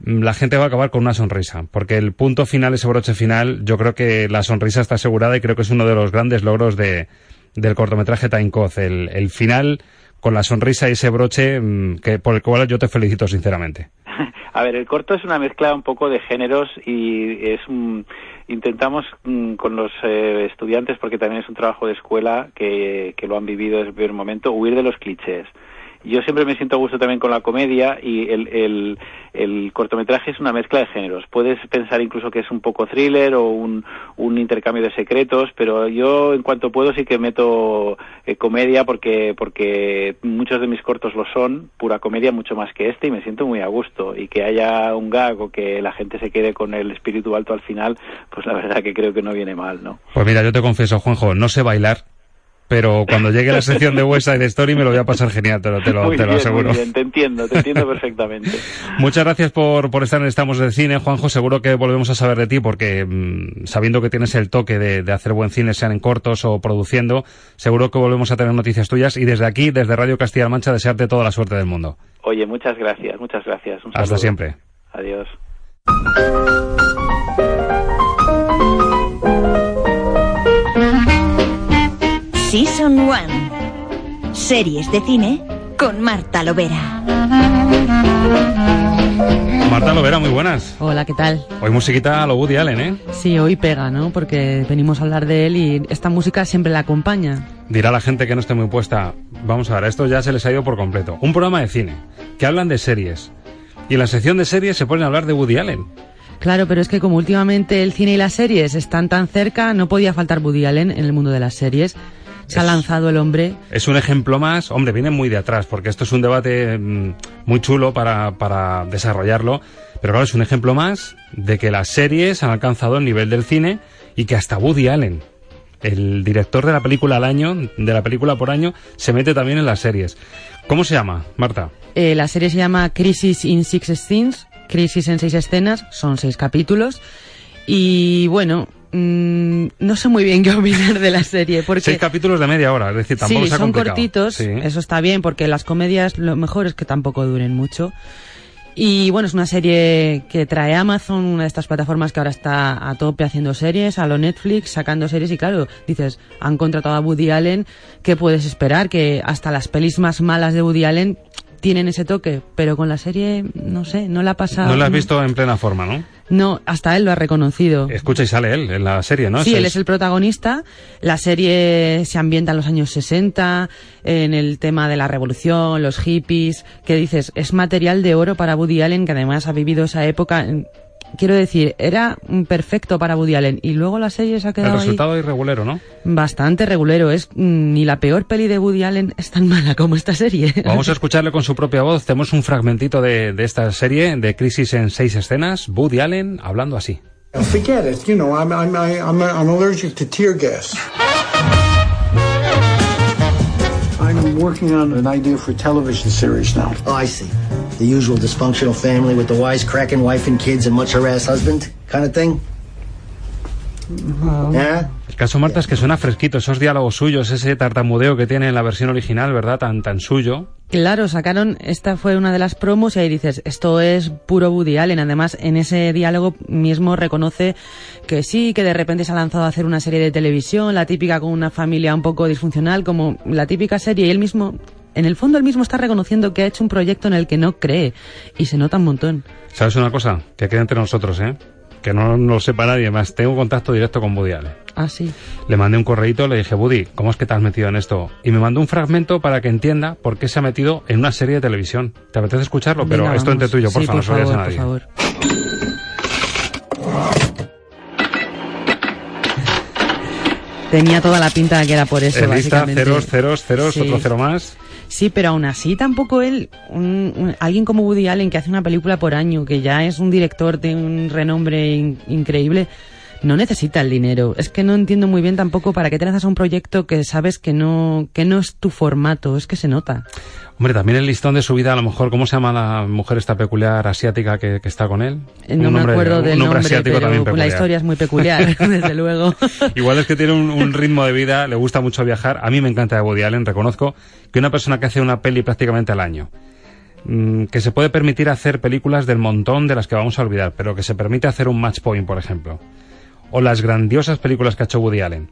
mm, la gente va a acabar con una sonrisa, porque el punto final, ese broche final, yo creo que la sonrisa está asegurada y creo que es uno de los grandes logros de, del cortometraje Time Code, el, el final con la sonrisa y ese broche mm, que, por el cual yo te felicito sinceramente. A ver, el corto es una mezcla un poco de géneros y es un, intentamos mm, con los eh, estudiantes, porque también es un trabajo de escuela que, que lo han vivido desde el primer momento, huir de los clichés. Yo siempre me siento a gusto también con la comedia y el, el, el cortometraje es una mezcla de géneros. Puedes pensar incluso que es un poco thriller o un, un intercambio de secretos, pero yo en cuanto puedo sí que meto eh, comedia porque, porque muchos de mis cortos lo son, pura comedia mucho más que este y me siento muy a gusto. Y que haya un gag o que la gente se quede con el espíritu alto al final, pues la verdad que creo que no viene mal, ¿no? Pues mira, yo te confieso, Juanjo, no sé bailar, pero cuando llegue la sección de West Side Story me lo voy a pasar genial, te lo, te lo, te lo aseguro. muy bien, te entiendo, te entiendo perfectamente. Muchas gracias por, por estar en Estamos de Cine, Juanjo. Seguro que volvemos a saber de ti porque mm, sabiendo que tienes el toque de, de hacer buen cine, sean en cortos o produciendo, seguro que volvemos a tener noticias tuyas y desde aquí, desde Radio Castilla-La Mancha, desearte toda la suerte del mundo. Oye, muchas gracias, muchas gracias. Un Hasta siempre. Adiós. Season 1. Series de cine con Marta Lovera. Marta Lovera Vera, muy buenas. Hola, ¿qué tal? Hoy musiquita a lo Woody Allen, ¿eh? Sí, hoy pega, ¿no? Porque venimos a hablar de él y esta música siempre la acompaña. Dirá la gente que no esté muy puesta. Vamos a ver, esto ya se les ha ido por completo. Un programa de cine, que hablan de series. Y en la sección de series se ponen a hablar de Woody Allen. Claro, pero es que como últimamente el cine y las series están tan cerca, no podía faltar Woody Allen en el mundo de las series. Se ha lanzado el hombre. Es un ejemplo más, hombre, viene muy de atrás, porque esto es un debate mm, muy chulo para, para desarrollarlo, pero claro, es un ejemplo más de que las series han alcanzado el nivel del cine y que hasta Woody Allen, el director de la película al año, de la película por año, se mete también en las series. ¿Cómo se llama, Marta? Eh, la serie se llama Crisis in Six Scenes, Crisis en seis escenas, son seis capítulos. Y bueno, mm, no sé muy bien qué opinar de la serie. Porque... Seis capítulos de media hora, es decir, tampoco sí, son complicado. cortitos, Sí. eso está bien, porque las comedias lo mejor es que tampoco duren mucho. Y bueno, es una serie que trae Amazon, una de estas plataformas que ahora está a tope haciendo series, a lo Netflix, sacando series y claro, dices, han contratado a Woody Allen, ¿qué puedes esperar? Que hasta las pelis más malas de Woody Allen tienen ese toque, pero con la serie, no sé, no la ha pasado. No lo has visto en plena forma, ¿no? No, hasta él lo ha reconocido. Escucha y sale él en la serie, ¿no? Sí, él es el protagonista. La serie se ambienta en los años 60, en el tema de la revolución, los hippies, que dices, es material de oro para Woody Allen, que además ha vivido esa época. Quiero decir, era perfecto para Woody Allen. Y luego la serie se ha El quedado ahí resultado irregulero, ¿no? bastante regulero. Es mm, ni la peor peli de Woody Allen es tan mala como esta serie. Vamos a escucharle con su propia voz. Tenemos un fragmentito de, de esta serie de Crisis en seis escenas. Woody Allen hablando así. Forget it. You know, I'm, I'm, I'm, I'm allergic to tear gas. I'm working on an idea for a television series now. Oh, I see. The usual dysfunctional family with the wisecracking wife and kids and much harassed husband kind of thing? Yeah? El caso, Marta, es que suena fresquito. Esos diálogos suyos, ese tartamudeo que tiene en la versión original, ¿verdad? Tan, tan suyo. Claro, sacaron, esta fue una de las promos y ahí dices, esto es puro Woody Allen. Además, en ese diálogo mismo reconoce que sí, que de repente se ha lanzado a hacer una serie de televisión, la típica con una familia un poco disfuncional, como la típica serie, y él mismo, en el fondo él mismo está reconociendo que ha hecho un proyecto en el que no cree, y se nota un montón. ¿Sabes una cosa? Que queda entre nosotros, ¿eh? Que no, no lo sepa nadie más. Tengo contacto directo con Woody Allen. Ah, sí. Le mandé un correíto, le dije, Woody, ¿cómo es que te has metido en esto? Y me mandó un fragmento para que entienda por qué se ha metido en una serie de televisión. ¿Te apetece escucharlo? Pero esto entre tú y yo, por Sí, favor, no se por favor. Tenía toda la pinta de que era por eso, En lista, básicamente. ceros, ceros, ceros, Sí. otro cero más. Sí, pero aún así tampoco él, un- alguien como Woody Allen que hace una película por año, que ya es un director de un renombre in- increíble, no necesita el dinero. Es que no entiendo muy bien tampoco para qué te lanzas a un proyecto que sabes que no, que no es tu formato, es que se nota. Hombre, también el listón de su vida, a lo mejor, ¿cómo se llama la mujer esta peculiar asiática que, que está con él? Eh, No Un me nombre- acuerdo del nombre asiático también pero la historia es muy peculiar, desde luego. Igual es que tiene un, un ritmo de vida, le gusta mucho viajar. A mí me encanta Woody Allen, reconozco que una persona que hace una peli prácticamente al año, mm, que se puede permitir hacer películas del montón de las que vamos a olvidar, pero que se permite hacer un match point, por ejemplo, o las grandiosas películas que ha hecho Woody Allen,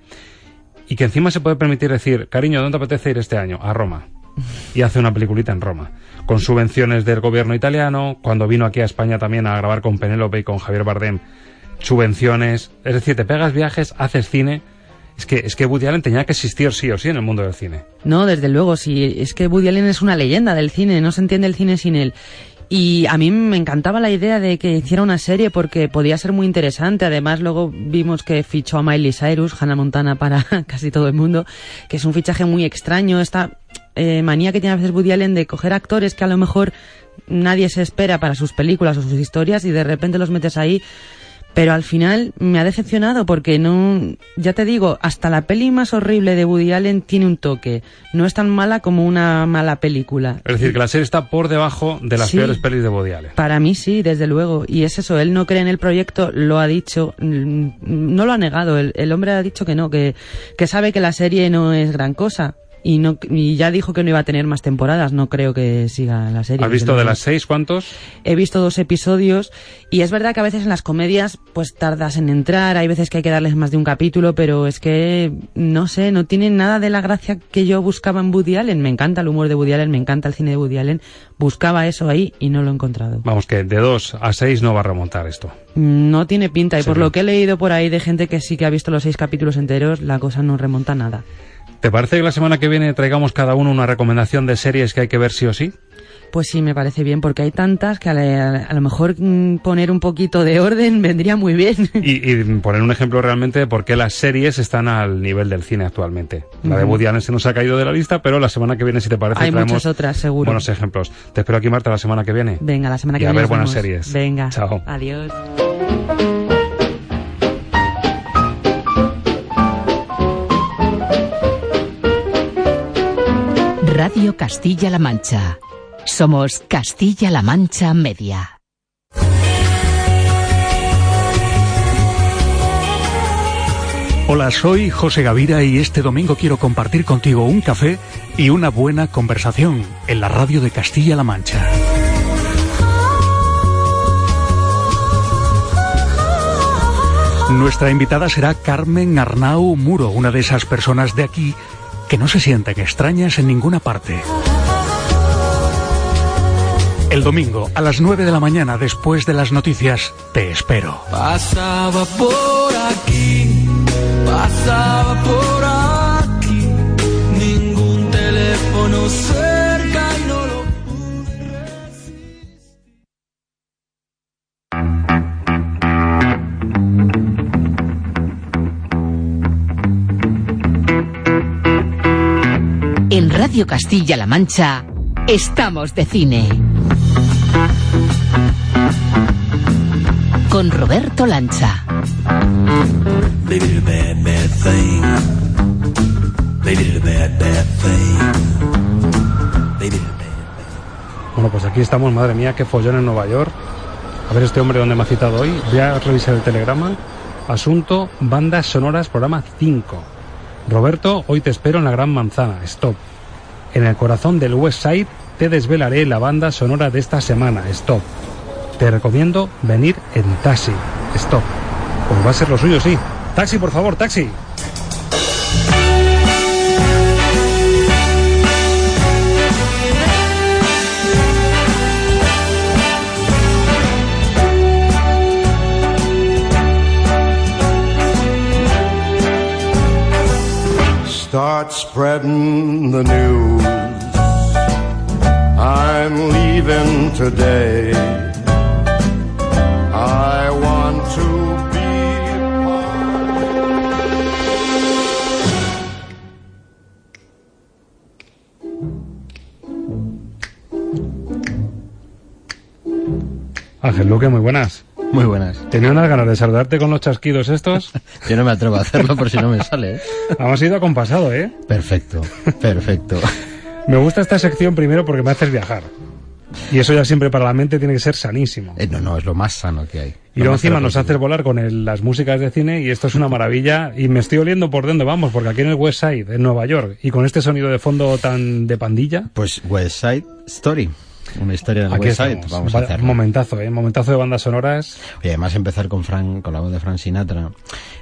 y que encima se puede permitir decir, cariño, ¿dónde te apetece ir este año? A Roma. Y hace una peliculita en Roma, con subvenciones del gobierno italiano, cuando vino aquí a España también a grabar con Penélope y con Javier Bardem, subvenciones, es decir, te pegas viajes, haces cine. Es que, es que Woody Allen tenía que existir sí o sí en el mundo del cine. No, desde luego, sí. Es que Woody Allen es una leyenda del cine, no se entiende el cine sin él. Y a mí me encantaba la idea de que hiciera una serie porque podía ser muy interesante. Además, luego vimos que fichó a Miley Cyrus, Hannah Montana para casi todo el mundo, que es un fichaje muy extraño. Esta eh, manía que tiene a veces Woody Allen de coger actores que a lo mejor nadie se espera para sus películas o sus historias y de repente los metes ahí. Pero al final me ha decepcionado porque no, ya te digo, hasta la peli más horrible de Woody Allen tiene un toque. No es tan mala como una mala película. Es decir, que la serie está por debajo de las Sí. peores pelis de Woody Allen. Para mí sí, desde luego. Y es eso, él no cree en el proyecto, lo ha dicho, mm, no lo ha negado. El, el hombre ha dicho que no, que, que sabe que la serie no es gran cosa. Y no y ya dijo que no iba a tener más temporadas. No creo que siga la serie. ¿Has visto de las seis cuántos? He visto dos episodios y es verdad que a veces en las comedias pues tardas en entrar, hay veces que hay que darles más de un capítulo, pero es que no sé, no tienen nada de la gracia que yo buscaba en Woody Allen. Me encanta el humor de Woody Allen, me encanta el cine de Woody Allen. Buscaba eso ahí y no lo he encontrado. Vamos, que de dos a seis no va a remontar esto. No tiene pinta y por lo que he leído por ahí de gente que sí que ha visto los seis capítulos enteros, la cosa no remonta nada. ¿Te parece que la semana que viene traigamos cada uno una recomendación de series que hay que ver sí o sí? Pues sí, me parece bien, porque hay tantas que a, la- a lo mejor mm, poner un poquito de orden vendría muy bien. Y, y poner un ejemplo realmente de por qué las series están al nivel del cine actualmente. La de. Woody Allen se nos ha caído de la lista, pero la semana que viene, si te parece, Hay traemos muchas otras, seguro. buenos ejemplos. Te espero aquí, Marta, la semana que viene. Venga, la semana que Y a viene. ver buenas vemos. series. Venga. Chao. Adiós. Radio Castilla-La Mancha. Somos Castilla-La Mancha Media. Hola, soy José Gavira y este domingo quiero compartir contigo un café y una buena conversación en la radio de Castilla-La Mancha. Nuestra invitada será Carmen Arnau Muro, una de esas personas de aquí que no se sienten extrañas en ninguna parte. El domingo, a las 9 de la mañana, después de las noticias, te espero. Pasaba por aquí, pasaba por aquí, ningún teléfono cerca En Radio Castilla-La Mancha, estamos de cine. Con Roberto Lancha. Baby did a bad, bad thing. Baby did a bad, bad thing. Baby did a Bueno, pues aquí estamos, madre mía, qué follón en Nueva York. A ver este hombre dónde me ha citado hoy. Voy a revisar el telegrama. Asunto, bandas sonoras, programa 5. Roberto, hoy te espero en la Gran Manzana. Stop. En el corazón del West Side te desvelaré la banda sonora de esta semana. Stop. Te recomiendo venir en taxi. Stop. Pues va a ser lo suyo, sí. Taxi, por favor, taxi. Start spreading the news. I'm leaving today. I want to be. Ángel Luque, muy buenas. Muy buenas. Tenía unas ganas de saludarte con los chasquidos estos. Yo no me atrevo a hacerlo por si no me sale. ¿eh? Hemos ido acompasado, ¿eh? Perfecto, perfecto. Me gusta esta sección primero porque me haces viajar. Y eso ya siempre para la mente tiene que ser sanísimo. Eh, no, no, es lo más sano que hay. Y luego encima nos haces volar con el- las músicas de cine y esto es una maravilla. Y me estoy oliendo por dónde vamos, porque aquí en el West Side, en Nueva York, y con este sonido de fondo tan de pandilla, Pues West Side Story. Una historia del aquí West Side. Vamos a hacerlo. Momentazo, ¿eh? Momentazo de bandas sonoras. Y además empezar con Frank, con la voz de Frank Sinatra,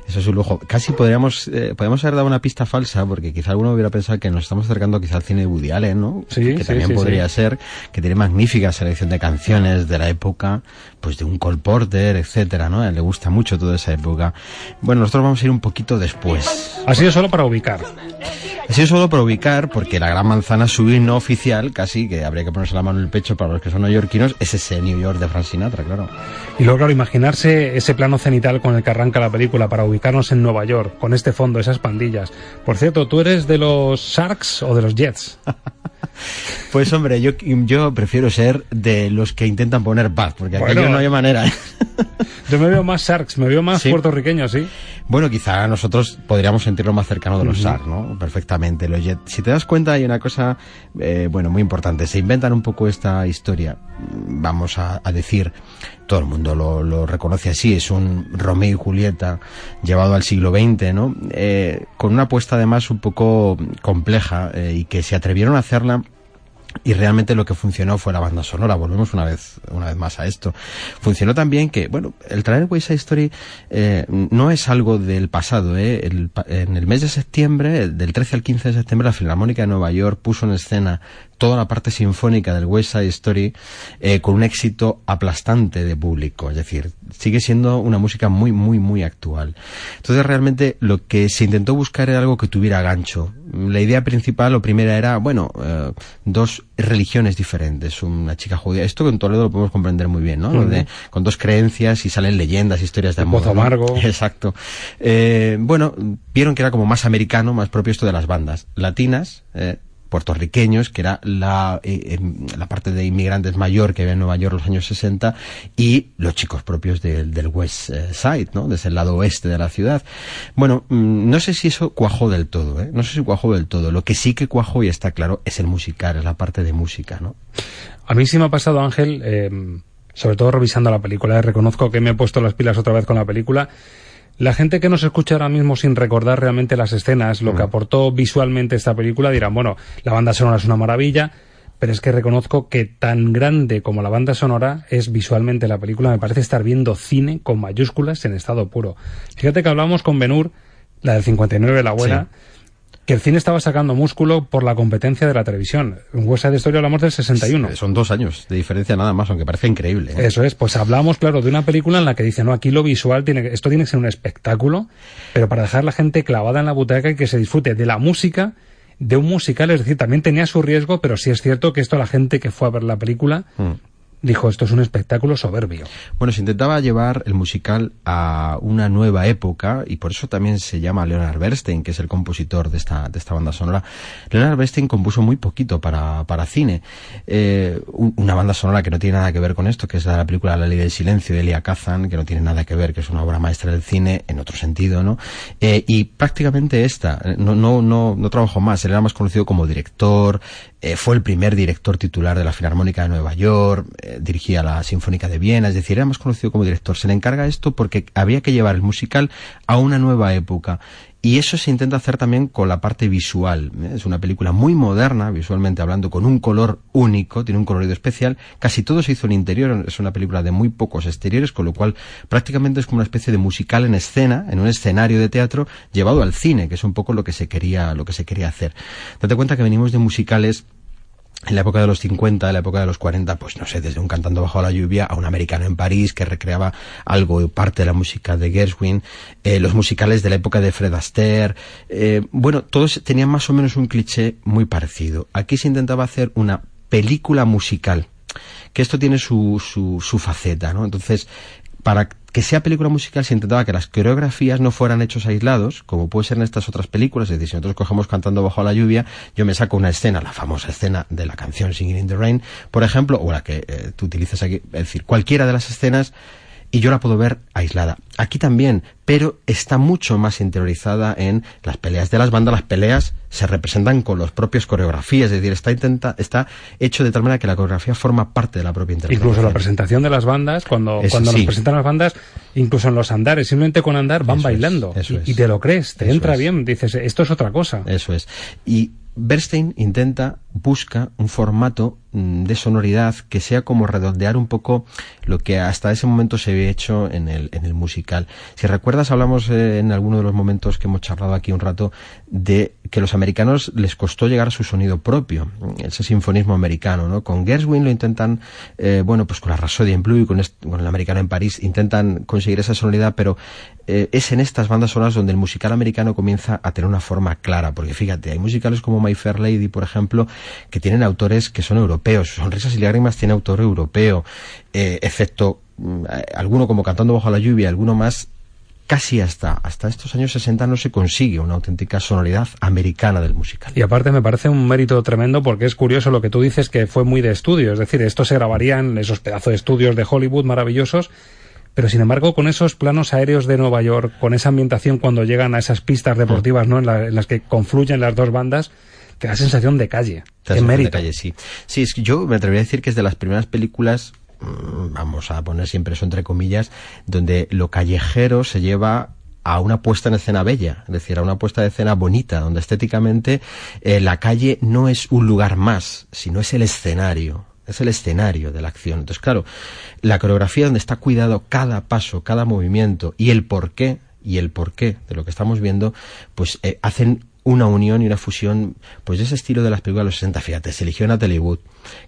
eso es un lujo. Casi podríamos, eh, podríamos haber dado una pista falsa, porque quizá alguno hubiera pensado que nos estamos acercando quizá al cine de Woody Allen, ¿no? Sí, que sí, también sí, podría ser, que tiene magnífica selección de canciones de la época, pues de un Cole Porter, etcétera, ¿no? Le gusta mucho toda esa época. Bueno, nosotros vamos a ir un poquito después. Ha sido solo para ubicar. Ha sido solo para ubicar, porque la Gran Manzana, su himno oficial, casi, que habría que ponerse la mano en el pecho para los que son neoyorquinos, es ese New York de Frank Sinatra, claro. Y luego, claro, imaginarse ese plano cenital con el que arranca la película para ubicarnos en Nueva York, con este fondo, esas pandillas. Por cierto, ¿tú eres de los Sharks o de los Jets? Pues hombre, yo, yo prefiero ser de los que intentan poner paz, porque Bueno. aquello no hay manera. ¿eh? Yo me veo más Sharks, me veo más Sí. puertorriqueño, sí. Bueno, quizá nosotros podríamos sentirlo más cercano de los Ujú. SAR, ¿no? Perfectamente. Los Jet. Si te das cuenta, hay una cosa, eh, bueno, muy importante. Se inventan un poco esta historia, vamos a, a decir, todo el mundo lo, lo reconoce así, es un Romeo y Julieta llevado al siglo XX, ¿no? Eh, con una apuesta además un poco compleja eh, y que se atrevieron a hacerla y realmente lo que funcionó fue la banda sonora. Volvemos una vez, una vez más a esto. Funcionó también que, bueno, el traer West Side Story eh, no es algo del pasado. ¿eh? El en el mes de septiembre, del 13 al 15 de septiembre, la Filarmónica de Nueva York puso en escena toda la parte sinfónica del West Side Story eh, con un éxito aplastante de público. Es decir, sigue siendo una música muy, muy, muy actual. Entonces realmente lo que se intentó buscar era algo que tuviera gancho. La idea principal o primera era, bueno, eh, dos religiones diferentes. Una chica judía. Esto en Toledo lo podemos comprender muy bien, ¿no? De- con dos creencias y salen leyendas, historias de El amor. Pozo ¿no? Amargo. Exacto. Eh, bueno, vieron que era como más americano, más propio esto de las bandas latinas, eh, puertorriqueños, que era la, eh, em, la parte de inmigrantes mayor que había en Nueva York en los años 60, y los chicos propios del, West eh, Side, ¿no? Desde el lado oeste de la ciudad. Bueno, mm, no sé si eso cuajó del todo, ¿eh? No sé si cuajó del todo. Lo que sí que cuajó, y está claro, es el musical, es la parte de música, ¿no? A mí sí me ha pasado, Ángel, eh, sobre todo revisando la película, eh, reconozco que me he puesto las pilas otra vez con la película. La gente que nos escucha ahora mismo sin recordar realmente las escenas, lo que aportó visualmente esta película, dirán, bueno, la banda sonora es una maravilla, pero es que reconozco que tan grande como la banda sonora es visualmente la película, me parece estar viendo cine con mayúsculas en estado puro. Fíjate que hablamos con Benur, la del 59, la buena, que el cine estaba sacando músculo por la competencia de la televisión. En West Side Story hablamos del 61. Son dos años de diferencia nada más, aunque parece increíble. ¿eh? Eso es, pues hablamos, claro, de una película en la que dice, no, aquí lo visual tiene que, esto tiene que ser un espectáculo, pero para dejar la gente clavada en la butaca y que se disfrute de la música, de un musical, es decir, también tenía su riesgo, pero sí es cierto que esto la gente que fue a ver la película Mm. Dijo, esto es un espectáculo soberbio. Bueno, se intentaba llevar el musical a una nueva época y por eso también se llama Leonard Bernstein, que es el compositor de esta, de esta banda sonora. Leonard Bernstein compuso muy poquito para, para cine. Eh, un- una banda sonora que no tiene nada que ver con esto, que es la, película La Ley del Silencio de Elia Kazan, que no tiene nada que ver, que es una obra maestra del cine en otro sentido, ¿no? Eh, y prácticamente esta, no, no, no, no trabajó más, él era más conocido como director, eh, fue el primer director titular de la Filarmónica de Nueva York, eh, dirigía la Sinfónica de Viena, es decir, era más conocido como director. Se le encarga esto porque había que llevar el musical a una nueva época. Y eso se intenta hacer también con la parte visual. ¿eh? Es una película muy moderna, visualmente hablando, con un color único, tiene un colorido especial. Casi todo se hizo en interior, es una película de muy pocos exteriores, con lo cual prácticamente es como una especie de musical en escena, en un escenario de teatro, llevado al cine, que es un poco lo que se quería, lo que se quería hacer. Date cuenta que venimos de musicales en la época de los 50, en la época de los 40, pues no sé, desde un cantando bajo la lluvia a un americano en París que recreaba algo, parte de la música de Gershwin, eh, los musicales de la época de Fred Astaire, eh, bueno, todos tenían más o menos un cliché muy parecido. Aquí se intentaba hacer una película musical, que esto tiene su, su, su faceta, ¿no? Entonces, para que sea película musical se intentaba que las coreografías no fueran hechos aislados, como puede ser en estas otras películas, es decir, si nosotros cogemos cantando bajo la lluvia, yo me saco una escena, la famosa escena de la canción Singing in the Rain, por ejemplo, o la que eh, tú utilizas aquí, es decir, cualquiera de las escenas, y yo la puedo ver aislada. Aquí también, pero está mucho más interiorizada en las peleas de las bandas. Las peleas se representan con las propias coreografías, es decir, está, intenta, está hecho de tal manera que la coreografía forma parte de la propia interpretación. Incluso la presentación de las bandas, cuando, Eso cuando sí. nos presentan las bandas, incluso en los andares, simplemente con andar van Eso bailando. eso y, es. y te lo crees, te Eso entra es. bien, dices, esto es otra cosa. Eso es. Y Bernstein intenta, busca un formato mm, de sonoridad que sea como redondear un poco lo que hasta ese momento se había hecho en el, en el musical. Si recuerdas, hablamos eh, en alguno de los momentos que hemos charlado aquí un rato de que los americanos les costó llegar a su sonido propio, ese sinfonismo americano, ¿no? Con Gershwin lo intentan, eh, bueno, pues con la Rhapsody in Blue y con, est- con el americano en París intentan conseguir esa sonoridad, pero eh, es en estas bandas sonoras donde el musical americano comienza a tener una forma clara, porque fíjate, hay musicales como My Fair Lady, por ejemplo, que tienen autores que son europeos, Sonrisas y Lágrimas tiene autor europeo, eh, excepto mm, eh, alguno como Cantando bajo la lluvia, alguno más casi hasta, hasta estos años 60 no se consigue una auténtica sonoridad americana del musical. Y aparte me parece un mérito tremendo porque es curioso lo que tú dices que fue muy de estudio, es decir, esto se grabaría en esos pedazos de estudios de Hollywood maravillosos, pero sin embargo con esos planos aéreos de Nueva York, con esa ambientación cuando llegan a esas pistas deportivas, ¿no? En, la- en las que confluyen las dos bandas, te da sensación de calle. Te mérito. de calle, sí. Sí, es que yo me atrevería a decir que es de las primeras películas mm, vamos a poner siempre eso entre comillas, donde lo callejero se lleva a una puesta en escena bella, es decir, a una puesta de escena bonita, donde estéticamente eh, la calle no es un lugar más, sino es el escenario, es el escenario de la acción. Entonces, claro, la coreografía donde está cuidado cada paso, cada movimiento y el porqué y el porqué de lo que estamos viendo, pues eh, hacen una unión y una fusión pues de ese estilo de las películas de los 60 fíjate se eligió Natalie Wood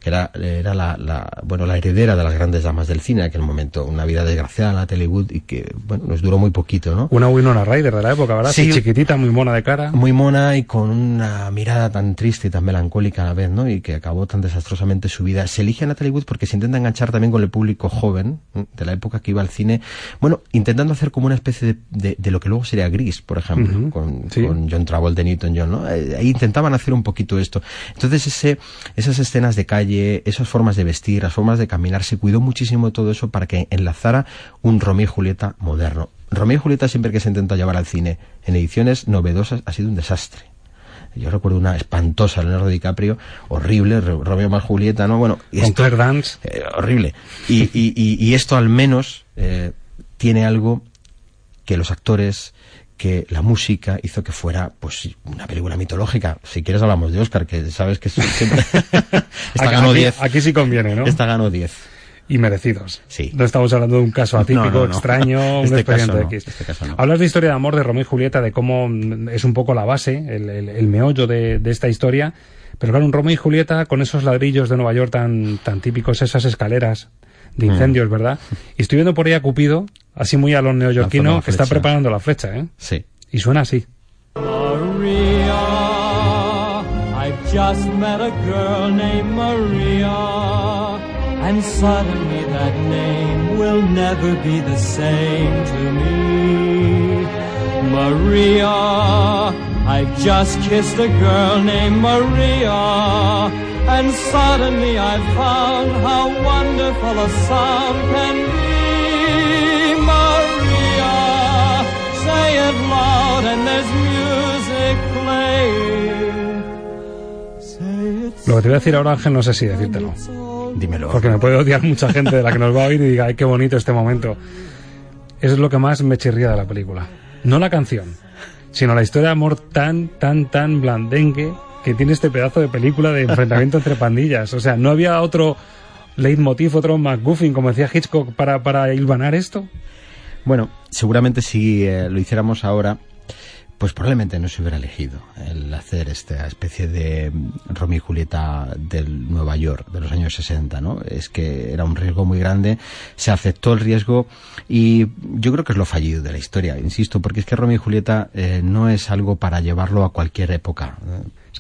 que era, era la, la, bueno la heredera de las grandes damas del cine en aquel momento una vida desgraciada Natalie Wood y que bueno nos duró muy poquito ¿no? Una Winona Ryder de la época, ¿verdad? Sí. Así chiquitita, muy mona de cara. muy mona y con una mirada tan triste y tan melancólica a la vez, ¿no? Y que acabó tan desastrosamente su vida. Se elige a Natalie Wood porque se intenta enganchar también con el público joven ¿eh? de la época que iba al cine. Bueno, intentando hacer como una especie de, de, de lo que luego sería Gris, por ejemplo, Ujú, con, sí. con John Travolta y Newton John, ¿no? Eh, Ahí intentaban hacer un poquito esto. Entonces ese, esas escenas de calle, esas formas de vestir, las formas de caminar, se cuidó muchísimo todo eso para que enlazara un Romeo y Julieta moderno. Romeo y Julieta siempre que se intenta llevar al cine en ediciones novedosas ha sido un desastre. Yo recuerdo una espantosa Leonardo DiCaprio, horrible, Ro- Romeo más Julieta, ¿no? Bueno, y esto- Claire Dance. eh, horrible. Y, y- y- y esto al menos eh, tiene algo que los actores, que la música hizo que fuera pues una película mitológica. Si quieres hablamos de Oscar, que sabes que siempre... Esta Aquí- ganó aquí- 10. Aquí sí conviene, ¿no? Esta ganó 10. Y merecidos. Sí. No estamos hablando de un caso atípico, No, no, no. extraño, un Este expediente X. este. Hablas de historia de amor de Romeo y Julieta, de cómo mm, es un poco la base, el, el- el meollo de, de esta historia. Pero claro, un Romeo y Julieta con esos ladrillos de Nueva York tan, tan típicos, esas escaleras de Mm. incendios, ¿verdad? Y estoy viendo por ahí a Cupido, así muy a los neoyorquinos, que está preparando la flecha, ¿eh? Sí. Y suena así. Maria, I've just met a girl named Maria, and suddenly that name will never be the same to me. Maria, I've just kissed a girl named Maria, and suddenly I've found how wonderful a sound can be. Maria, say it loud, and there's music playing. Say it Lo que te voy a decir ahora, Ángel, no sé si decírtelo. Dímelo. Porque me puede odiar mucha gente de la que nos va a oír y diga, ay, qué bonito este momento. Eso es lo que más me chirría de la película. No la canción, sino la historia de amor tan, tan, tan blandengue que tiene este pedazo de película de enfrentamiento entre pandillas. O sea, ¿no había otro leitmotiv, otro McGuffin, como decía Hitchcock, para, para hilvanar esto? Bueno, seguramente si eh, lo hiciéramos ahora, pues probablemente no se hubiera elegido el hacer esta especie de mm, Romeo y Julieta del Nueva York de los años 60, ¿no? Es que era un riesgo muy grande, se aceptó el riesgo y yo creo que es lo fallido de la historia, insisto, porque es que Romeo y Julieta eh, no es algo para llevarlo a cualquier época.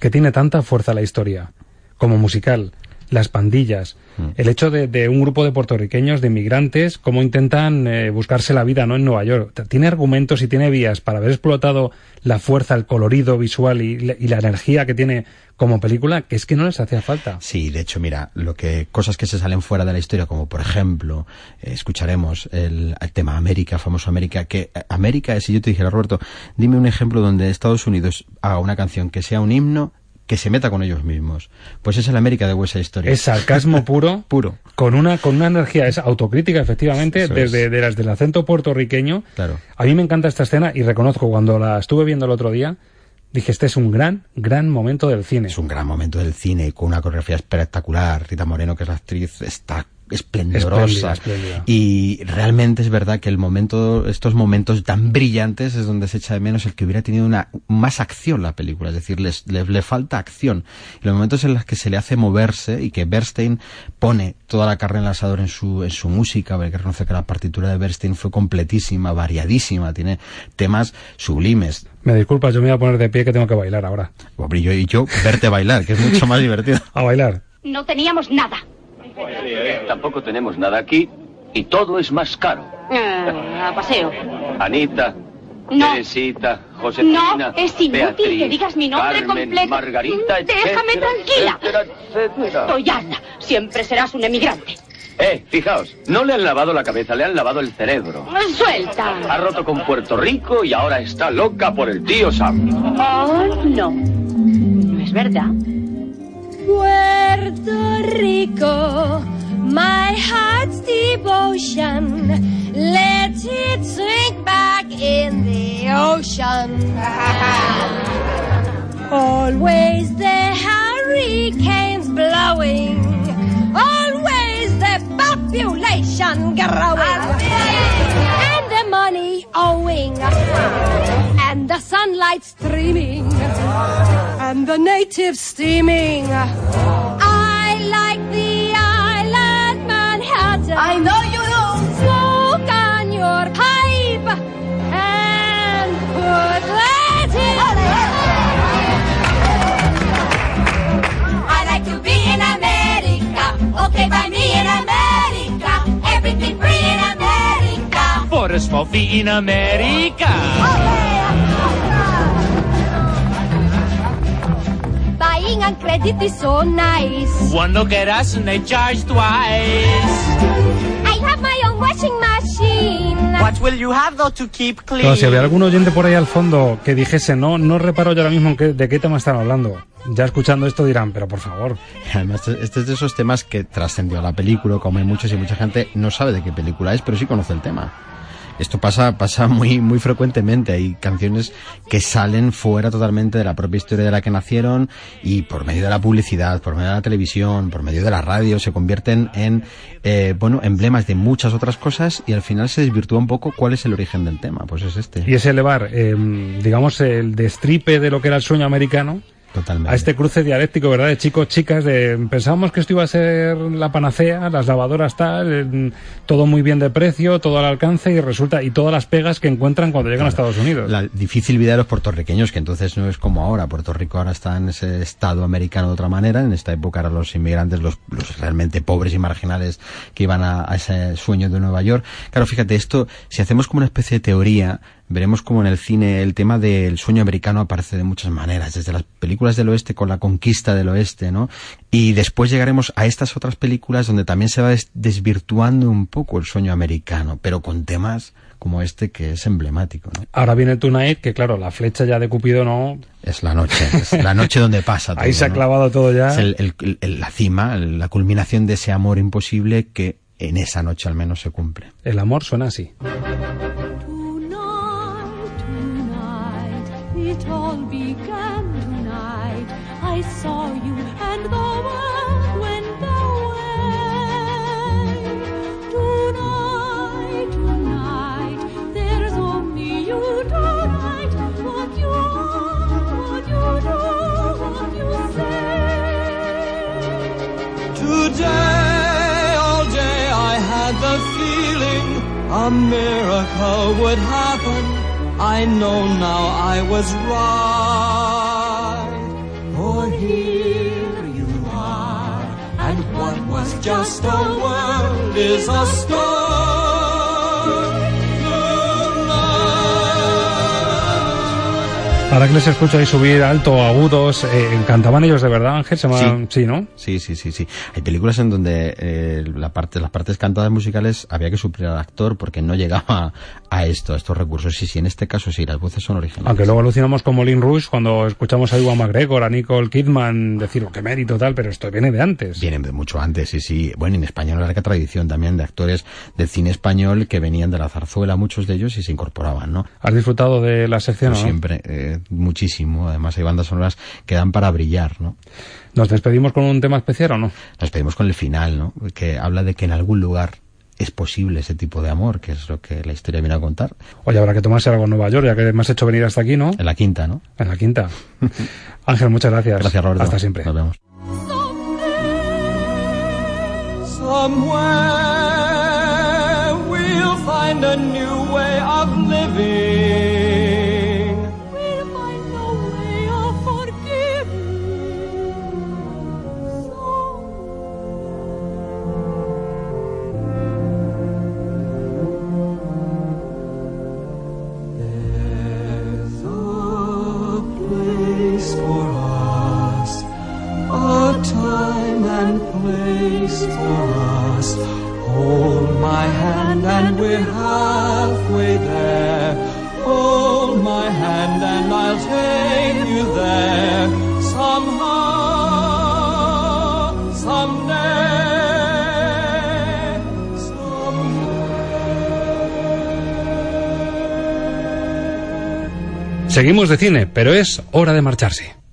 Que tiene tanta fuerza la historia, como musical, las pandillas, el hecho de, de un grupo de puertorriqueños, de inmigrantes, cómo intentan eh, buscarse la vida no en Nueva York. Tiene argumentos y tiene vías para haber explotado la fuerza, el colorido visual y, la- y la energía que tiene como película, que es que no les hacía falta. Sí, de hecho, mira, lo que cosas que se salen fuera de la historia, como por ejemplo, eh, escucharemos el, el tema América, famoso América, que eh, América, si yo te dijera, Roberto, dime un ejemplo donde Estados Unidos haga una canción que sea un himno que se meta con ellos mismos. Pues es el América de West Story. Es sarcasmo puro, puro. con una con una energía, es autocrítica efectivamente, Eso desde de las del acento puertorriqueño. Claro. A mí me encanta esta escena y reconozco cuando la estuve viendo el otro día, dije, este es un gran, gran momento del cine. Es un gran momento del cine, con una coreografía espectacular. Rita Moreno, que es la actriz, está esplendorosa. Espléndida, espléndida. Y realmente es verdad que el momento, estos momentos tan brillantes es donde se echa de menos el que hubiera tenido una más acción la película, es decir, le, le falta acción. Y los momentos en los que se le hace moverse y que Bernstein pone toda la carne en el asador en su, en su música, hay que reconocer que la partitura de Bernstein fue completísima, variadísima, tiene temas sublimes. Me disculpas, yo me voy a poner de pie que tengo que bailar ahora. Hombre, y yo, y yo verte bailar, que es mucho más divertido. A bailar. No teníamos nada. Tampoco tenemos nada aquí y todo es más caro. Ah, a paseo. Anita, No. Teresita, Josefina, No, es inútil Beatriz, que digas mi nombre Carmen, completo. Margarita, Déjame etcétera, tranquila. etcétera, etcétera. Estoy harta. Siempre serás un emigrante. Eh, fijaos, no le han lavado la cabeza, le han lavado el cerebro. Suelta. Ha roto con Puerto Rico y ahora está loca por el tío Sam. Oh, no. No es verdad. Puerto Rico, My heart's devotion, let it sink back in the ocean. Always the hurricanes blowing, always the population growing, and the money owing, and the sunlight streaming, and the natives steaming. I like the island Manhattan. I know you do. Smoke on your pipe and put that in. I like to be in America. Okay, by me in America. Everything free in America. Small fee in America. Buying on credit is so nice. One look at us and they charge twice. I have my own washing machine. What will you have though to keep clean? Claro, si había algún oyente por ahí al fondo que dijese, no, no reparo yo ahora mismo en qué- de qué tema están hablando. Ya escuchando esto dirán, pero por favor. Además, este es de esos temas que trascendió a la película, como hay muchos y mucha gente no sabe de qué película es, pero sí conoce el tema. Esto pasa, pasa muy, muy frecuentemente. Hay canciones que salen fuera totalmente de la propia historia de la que nacieron y por medio de la publicidad, por medio de la televisión, por medio de la radio, se convierten en, eh, bueno, emblemas de muchas otras cosas y al final se desvirtúa un poco cuál es el origen del tema. Pues es este. Y es elevar, eh, digamos, el destripe de lo que era el sueño americano Totalmente. a este cruce dialéctico, ¿verdad? De chicos, chicas, de pensábamos que esto iba a ser la panacea, las lavadoras tal, eh, todo muy bien de precio, todo al alcance y resulta, y todas las pegas que encuentran cuando llegan a Estados Unidos. La difícil vida de los puertorriqueños, que entonces no es como ahora. Puerto Rico ahora está en ese estado americano de otra manera. En esta época eran los inmigrantes, los, los realmente pobres y marginales que iban a, a ese sueño de Nueva York. Claro, fíjate, esto, si hacemos como una especie de teoría, veremos como en el cine el tema del sueño americano aparece de muchas maneras, desde las películas del oeste con la conquista del oeste, ¿no? Y después llegaremos a estas otras películas donde también se va des- desvirtuando un poco el sueño americano, pero con temas como este que es emblemático, ¿no? Ahora viene Tonight, que claro, la flecha ya de Cupido no... Es la noche, es la noche donde pasa todo. Ahí se ha ¿no? clavado todo ya. Es el- el- el- la cima, la culminación de ese amor imposible que en esa noche al menos se cumple. El amor suena así. Began tonight. I saw you and the world went away. Tonight, tonight, there's only you tonight. What you are, what you do, what you say. Today, all day, I had the feeling a miracle would happen. I know now I was right. For here you are, and what was just a world is a star. Ahora que les escucho ahí subir alto, agudos, eh, ¿cantaban ellos de verdad, Ángel? Se llama- sí, ¿no? Sí, sí, sí, sí. Hay películas en donde eh, la parte, las partes cantadas musicales había que suplir al actor porque no llegaba a esto, a estos recursos. Sí, sí, en este caso sí, las voces son originales. Aunque luego alucinamos con Molin Rouge cuando escuchamos a Iwan McGregor, a Nicole Kidman decir, oh, qué mérito tal, pero esto viene de antes. Vienen de mucho antes, sí, sí. Bueno, en España hay una larga tradición también de actores del cine español que venían de la zarzuela, muchos de ellos, y se incorporaban, ¿no? ¿Has disfrutado de la sección? No? siempre, eh, muchísimo. Además, hay bandas sonoras que dan para brillar, ¿no? ¿Nos despedimos con un tema especial o no? Nos pedimos con el final, ¿no? Que habla de que en algún lugar es posible ese tipo de amor, que es lo que la historia viene a contar. Oye, habrá que tomarse algo en Nueva York, ya que me has hecho venir hasta aquí, ¿no? En la quinta, ¿no? En la quinta. Ángel, muchas gracias. Gracias, Roberto. Hasta siempre. Nos vemos. Somewhere we'll find a new Hold my hand and there. Hold my hand and I'll take you there. Someday. Seguimos de cine, pero es hora de marcharse.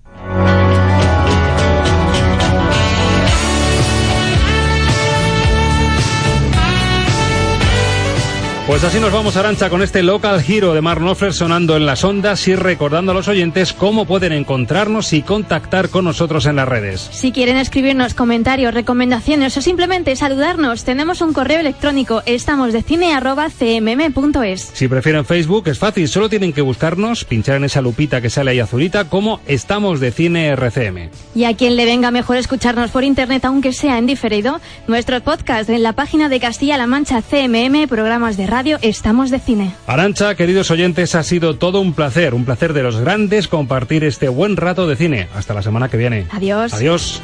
Pues así nos vamos, Arancha, con este Local Hero de Mark Knopfler sonando en las ondas y recordando a los oyentes cómo pueden encontrarnos y contactar con nosotros en las redes. Si quieren escribirnos comentarios, recomendaciones o simplemente saludarnos, tenemos un correo electrónico estamosdecine@cmm.es. Si prefieren Facebook, es fácil, solo tienen que buscarnos, pinchar en esa lupita que sale ahí azulita, como Estamos de Cine RCM. Y a quien le venga mejor escucharnos por internet, aunque sea en diferido, nuestro podcast en la página de Castilla-La Mancha CMM, programas de radio, estamos de cine. Arancha, queridos oyentes, ha sido todo un placer, un placer de los grandes compartir este buen rato de cine. Hasta la semana que viene. Adiós. Adiós.